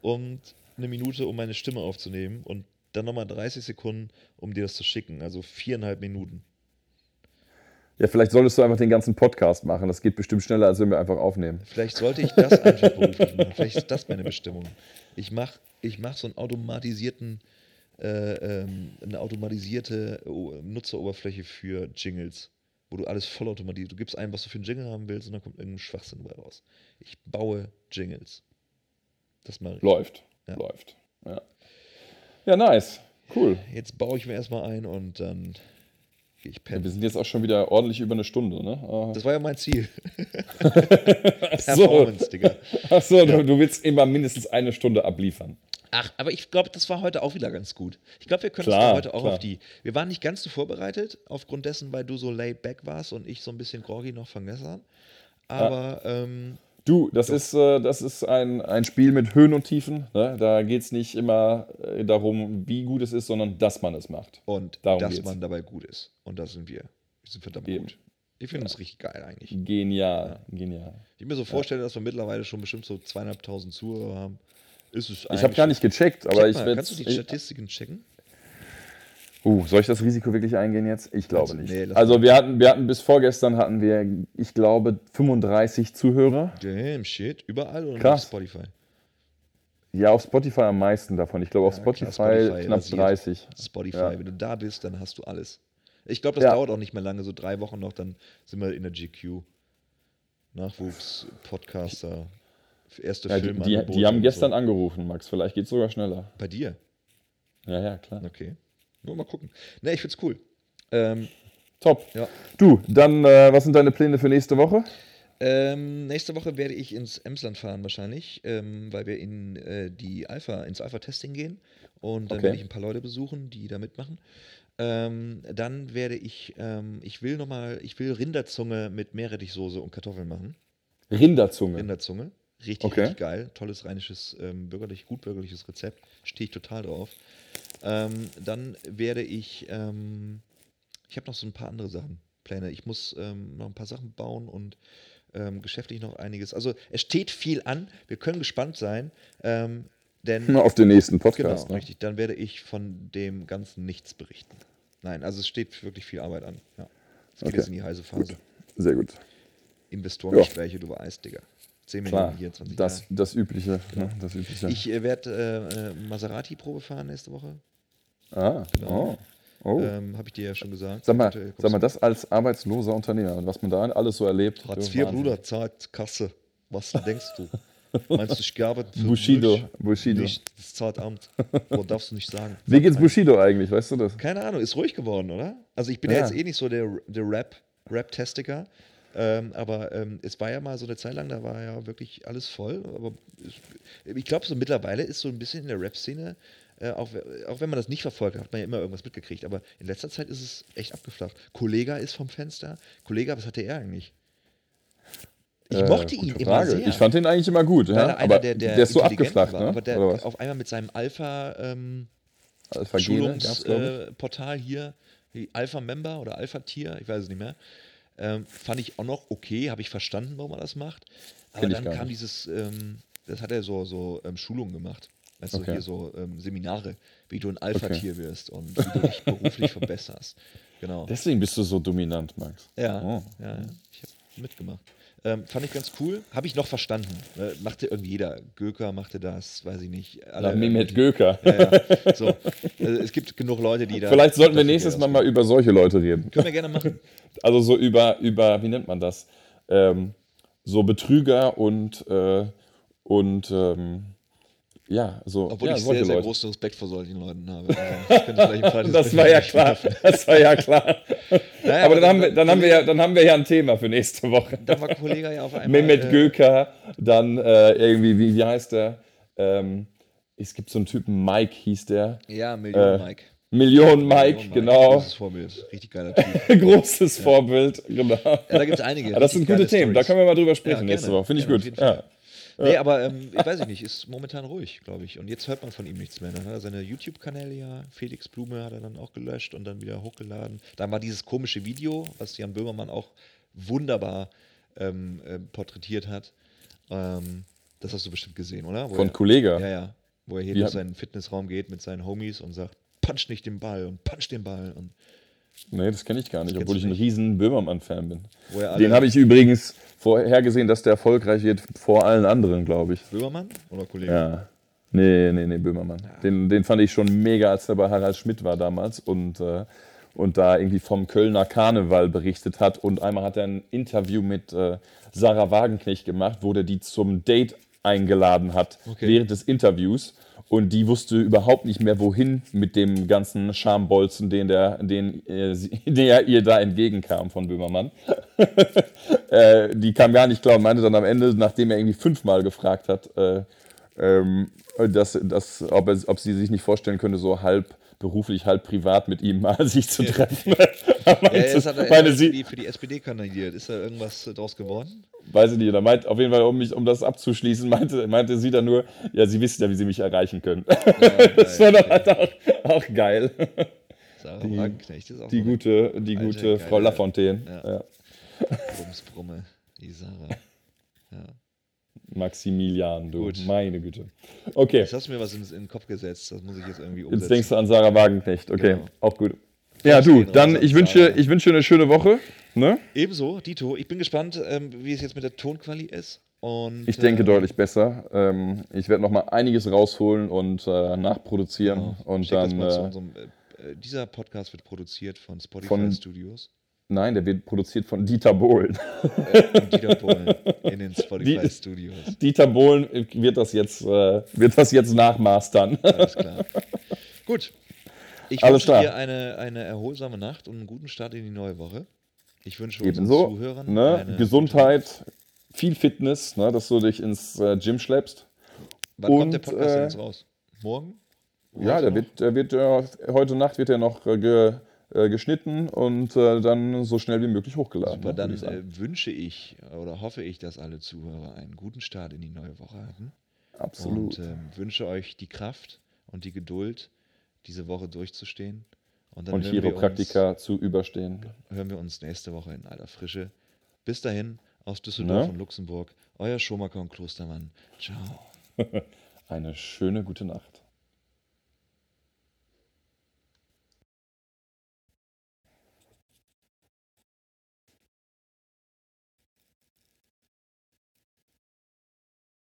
und eine Minute, um meine Stimme aufzunehmen und dann nochmal 30 Sekunden, um dir das zu schicken. Also viereinhalb Minuten. Ja, vielleicht solltest du einfach den ganzen Podcast machen. Das geht bestimmt schneller, als wenn wir einfach aufnehmen. Vielleicht sollte ich das einfach beruflich machen. Vielleicht ist das meine Bestimmung. Ich mache ich mach so einen automatisierten, äh, ähm, eine automatisierte O- Nutzeroberfläche für Jingles, wo du alles vollautomatisiert. Du gibst ein, was du für einen Jingle haben willst, und dann kommt irgendein Schwachsinn dabei raus. Ich baue Jingles. Das mache ich. Läuft. Ja. Läuft. Ja. ja, nice. Cool. Jetzt baue ich mir erstmal ein und dann gehe ich Wir pennen. sind jetzt auch schon wieder ordentlich über eine Stunde, ne? Ah. Das war ja mein Ziel. Ach so, Performance, Digga. Ach so du, du willst immer mindestens eine Stunde abliefern. Ach, aber ich glaube, das war heute auch wieder ganz gut. Ich glaube, wir können Klar, uns heute auch klar. auf die. Wir waren nicht ganz so vorbereitet, aufgrund dessen, weil du so laid back warst und ich so ein bisschen groggy noch von gestern. Aber ähm, Du, das ist, äh, das ist ein, ein Spiel mit Höhen und Tiefen. Ne? Da geht es nicht immer äh, darum, wie gut es ist, sondern dass man es macht. und Darum dass geht's. man dabei gut ist. Und da sind wir. Wir sind verdammt Eben. gut. Ich finde es richtig geil eigentlich. Genial, genial. Ich mir so vorstelle, dass wir mittlerweile schon bestimmt so zweieinhalbtausend Zuhörer haben. Ist es Ich habe gar nicht gecheckt, aber Check ich werde. Kannst du die Statistiken checken? Uh, soll ich das Risiko wirklich eingehen jetzt? Ich glaube Also, nicht. nee, also wir hatten, wir hatten bis vorgestern hatten wir, ich glaube, 35 Zuhörer. Damn, shit. Überall oder nur auf Krass. Spotify? Ja, auf Spotify am meisten davon. Ich glaube auf Ja, Spotify, klar, Spotify knapp rasiert. 30. Spotify. Ja. Wenn du da bist, dann hast du alles. Ich glaube, das Ja. dauert auch nicht mehr lange, so drei Wochen noch, dann sind wir in der GQ. Nachwuchs, Podcaster, erste Ja, die, Filme. die, die haben gestern angerufen, Max. Vielleicht geht es sogar schneller. Bei dir? Ja, ja, klar. Okay. Nur mal gucken. Ne, ich find's cool. Ähm, Top. ja. Du, dann, äh, was sind deine Pläne für nächste Woche? Ähm, nächste Woche werde ich ins Emsland fahren wahrscheinlich, ähm, weil wir in äh, die Alpha, ins Alpha-Testing gehen und dann Okay. werde ich ein paar Leute besuchen, die da mitmachen. Ähm, dann werde ich, ähm, ich will nochmal, ich will Rinderzunge mit Meerrettichsoße und Kartoffeln machen. Rinderzunge. Rinderzunge. Richtig, Okay. richtig geil. Tolles rheinisches, ähm, bürgerlich, gut bürgerliches Rezept. Stehe ich total drauf. Ähm, dann werde ich, ähm, ich habe noch so ein paar andere Sachen, Pläne. Ich muss ähm, noch ein paar Sachen bauen und ähm, geschäftlich noch einiges. Also es steht viel an. Wir können gespannt sein. Ähm, denn Auf den nächsten genau, Podcast. ne? richtig. Dann werde ich von dem Ganzen nichts berichten. Nein, also es steht wirklich viel Arbeit an. Ja. Es geht Okay. jetzt in die heiße Phase. Sehr gut. Investorengespräche, du weißt, Digga. 10 Klar, Millionen hier, 20 das, Jahre. das Übliche. Ne? Das Übliche. Ich äh, werde äh, äh, Maserati-Probe fahren nächste Woche. ah, Genau. oh. oh. Ähm, Habe ich dir ja schon gesagt. sag, mal, sag mal, das als arbeitsloser Unternehmer, was man da alles so erlebt. Hartz IV. Bruder, zahlt Kasse. Was denkst du? Meinst du, ich gearbeitet für Bushido? Bushido. Nicht, das zahlt Amt. Boah, darfst du nicht sagen. Wie geht's Bushido eigentlich, weißt du das? Keine Ahnung, ist ruhig geworden, oder? Also ich bin ja, Ja. jetzt eh nicht so der, der Rap, Rap-Testiker. Ähm, aber ähm, es war ja mal so eine Zeit lang, da war ja wirklich alles voll. Aber ich glaube, so mittlerweile ist so ein bisschen in der Rap-Szene, äh, auch, auch wenn man das nicht verfolgt, hat man ja immer irgendwas mitgekriegt. Aber in letzter Zeit ist es echt abgeflacht. Kollega ist vom Fenster. Kollega, was hatte er eigentlich? Ich Äh, mochte ihn immer sehr. Ich fand ihn eigentlich immer gut, ja. er aber der, der, der ist so abgeflacht, war, ne? Aber der auf einmal mit seinem Alpha ähm, Alpha. Schulungsportal hier, die Alpha Member oder Alpha Tier, ich weiß es nicht mehr. Ähm, fand ich auch noch okay, habe ich verstanden, warum er das macht. Aber dann kam nicht. dieses, ähm, das hat er so, so ähm, Schulungen gemacht. Weißt du, Okay. hier so ähm, Seminare, wie du ein Alpha-Tier wirst und wie du dich beruflich verbesserst. Genau. Deswegen bist du so dominant, Max. Ja, Oh. ja, ja. ich habe mitgemacht. Ähm, fand ich ganz cool. Habe ich noch verstanden. Äh, machte irgendwie jeder. Göker machte das, weiß ich nicht. Alle Nach Mehmet Göker. Ja, ja. So. Also, es gibt genug Leute, die da. Vielleicht sollten wir nächstes Mal mal über solche Leute reden. Können wir gerne machen. Also so über, über wie nennt man das? Ähm, so Betrüger und, äh, und ähm, ja, so Obwohl ja, ich sehr, sehr Leute. großen Respekt vor solchen Leuten habe. Also, Das war ja klar. Das war ja klar. Naja, Aber dann haben, wir, dann, haben wir ja, dann haben wir ja ein Thema für nächste Woche. Dann war Kollege ja auf einmal. Mehmet äh, Göker, dann äh, irgendwie, wie, wie heißt der? Ähm, es gibt so einen Typen, Mike hieß der. Ja, Million Äh, Mike. Million Mike, Million genau. Großes Vorbild. Richtig geiler Typ. Großes Vorbild, genau. Ja, da gibt es einige. Ja, das sind gute Themen, da Stories. können wir mal drüber Ja, sprechen nächste gerne. Woche. Finde ich gut. Ja. Nee, aber ähm, ich weiß ich nicht, ist momentan ruhig, glaube ich. Und jetzt hört man von ihm nichts mehr. Dann hat er seine YouTube-Kanäle ja, Felix Blume hat er dann auch gelöscht und dann wieder hochgeladen. Dann war dieses komische Video, was Jan Böhmermann auch wunderbar ähm, äh, porträtiert hat. Ähm, das hast du bestimmt gesehen, oder? Wo Von er, Kollega. Ja, ja. Wo er hier durch seinen Fitnessraum geht mit seinen Homies und sagt, punch nicht den Ball und punch den Ball. Und Nee, das kenne ich gar nicht, obwohl ich ein nicht. riesen Böhmermann-Fan bin. Den habe ich übrigens vorhergesehen, dass der erfolgreich wird vor allen anderen, glaube ich. Böhmermann oder Kollege? Ja. Nee, nee, nee, Böhmermann. Den, den fand ich schon mega, als er bei Harald Schmidt war damals und, äh, und da irgendwie vom Kölner Karneval berichtet hat. Und einmal hat er ein Interview mit äh, Sarah Wagenknecht gemacht, wo der die zum Date eingeladen hat Okay. während des Interviews. Und die wusste überhaupt nicht mehr, wohin mit dem ganzen Schambolzen, den, der, den, äh, sie- der ihr da entgegenkam von Böhmermann. äh, die kam gar nicht klar und meinte dann am Ende, nachdem er irgendwie fünfmal gefragt hat, äh, ähm, dass, dass, ob, er, ob sie sich nicht vorstellen könnte, so halb beruflich, halb privat mit ihm mal sich zu treffen. Ja, jetzt hat er meine er sie, für, die, für die SPD kandidiert. Ist da irgendwas draus geworden? weiß ich nicht, er meint auf jeden Fall, um, mich, um das abzuschließen, meinte, meinte sie dann nur, ja, sie wissen ja, wie sie mich erreichen können. das war dann halt auch, auch geil. Sarah Die- Wagenknecht ist auch Die gute, die gute Frau Lafontaine. Ja. Ja. Bumsbrumme, die Sarah. Ja. Maximilian, du, Gut. meine Güte. Okay, Jetzt hast du mir was in, in den Kopf gesetzt, das muss ich jetzt irgendwie umsetzen. jetzt denkst du an Sarah Wagenknecht. Okay, Genau. auch gut. Ja, du, dann an ich wünsche, ich wünsche eine schöne Woche. Ne? Ebenso, Dito. Ich bin gespannt, ähm, wie es jetzt mit der Tonquali ist. Und, Ich denke äh, deutlich besser. Ähm, ich werde noch mal einiges rausholen und äh, nachproduzieren genau. und das dann. mal zu Äh, unserem, äh, äh, dieser Podcast wird produziert von Spotify Von- Studios nein, der wird produziert von Dieter Bohlen. und Dieter Bohlen in den Spotify Die- Studios. Dieter Bohlen wird das jetzt, äh, wird das jetzt nachmastern. Alles klar. Gut. Ich Alles wünsche klar. dir eine, eine erholsame Nacht und einen guten Start in die neue Woche. Ich wünsche unseren. Zuhörern Ne? Gesundheit, viel Fitness, ne, dass du dich ins äh, Gym schleppst. Wann kommt der Und, Podcast äh, jetzt raus? Morgen? Ja, der wird, der wird äh, heute Nacht wird er noch äh, ge, äh, geschnitten und äh, dann so schnell wie möglich hochgeladen. Super, ne, dann ich äh, wünsche ich oder hoffe ich, dass alle Zuhörer einen guten Start in die neue Woche hatten. Absolut. Und ähm, wünsche euch die Kraft und die Geduld, diese Woche durchzustehen. Und dann und Chiropraktika zu überstehen. Uns, hören wir uns nächste Woche in aller Frische. Bis dahin, aus Düsseldorf Ne? und Luxemburg, euer Schomaker und Klostermann. Ciao. Eine schöne gute Nacht.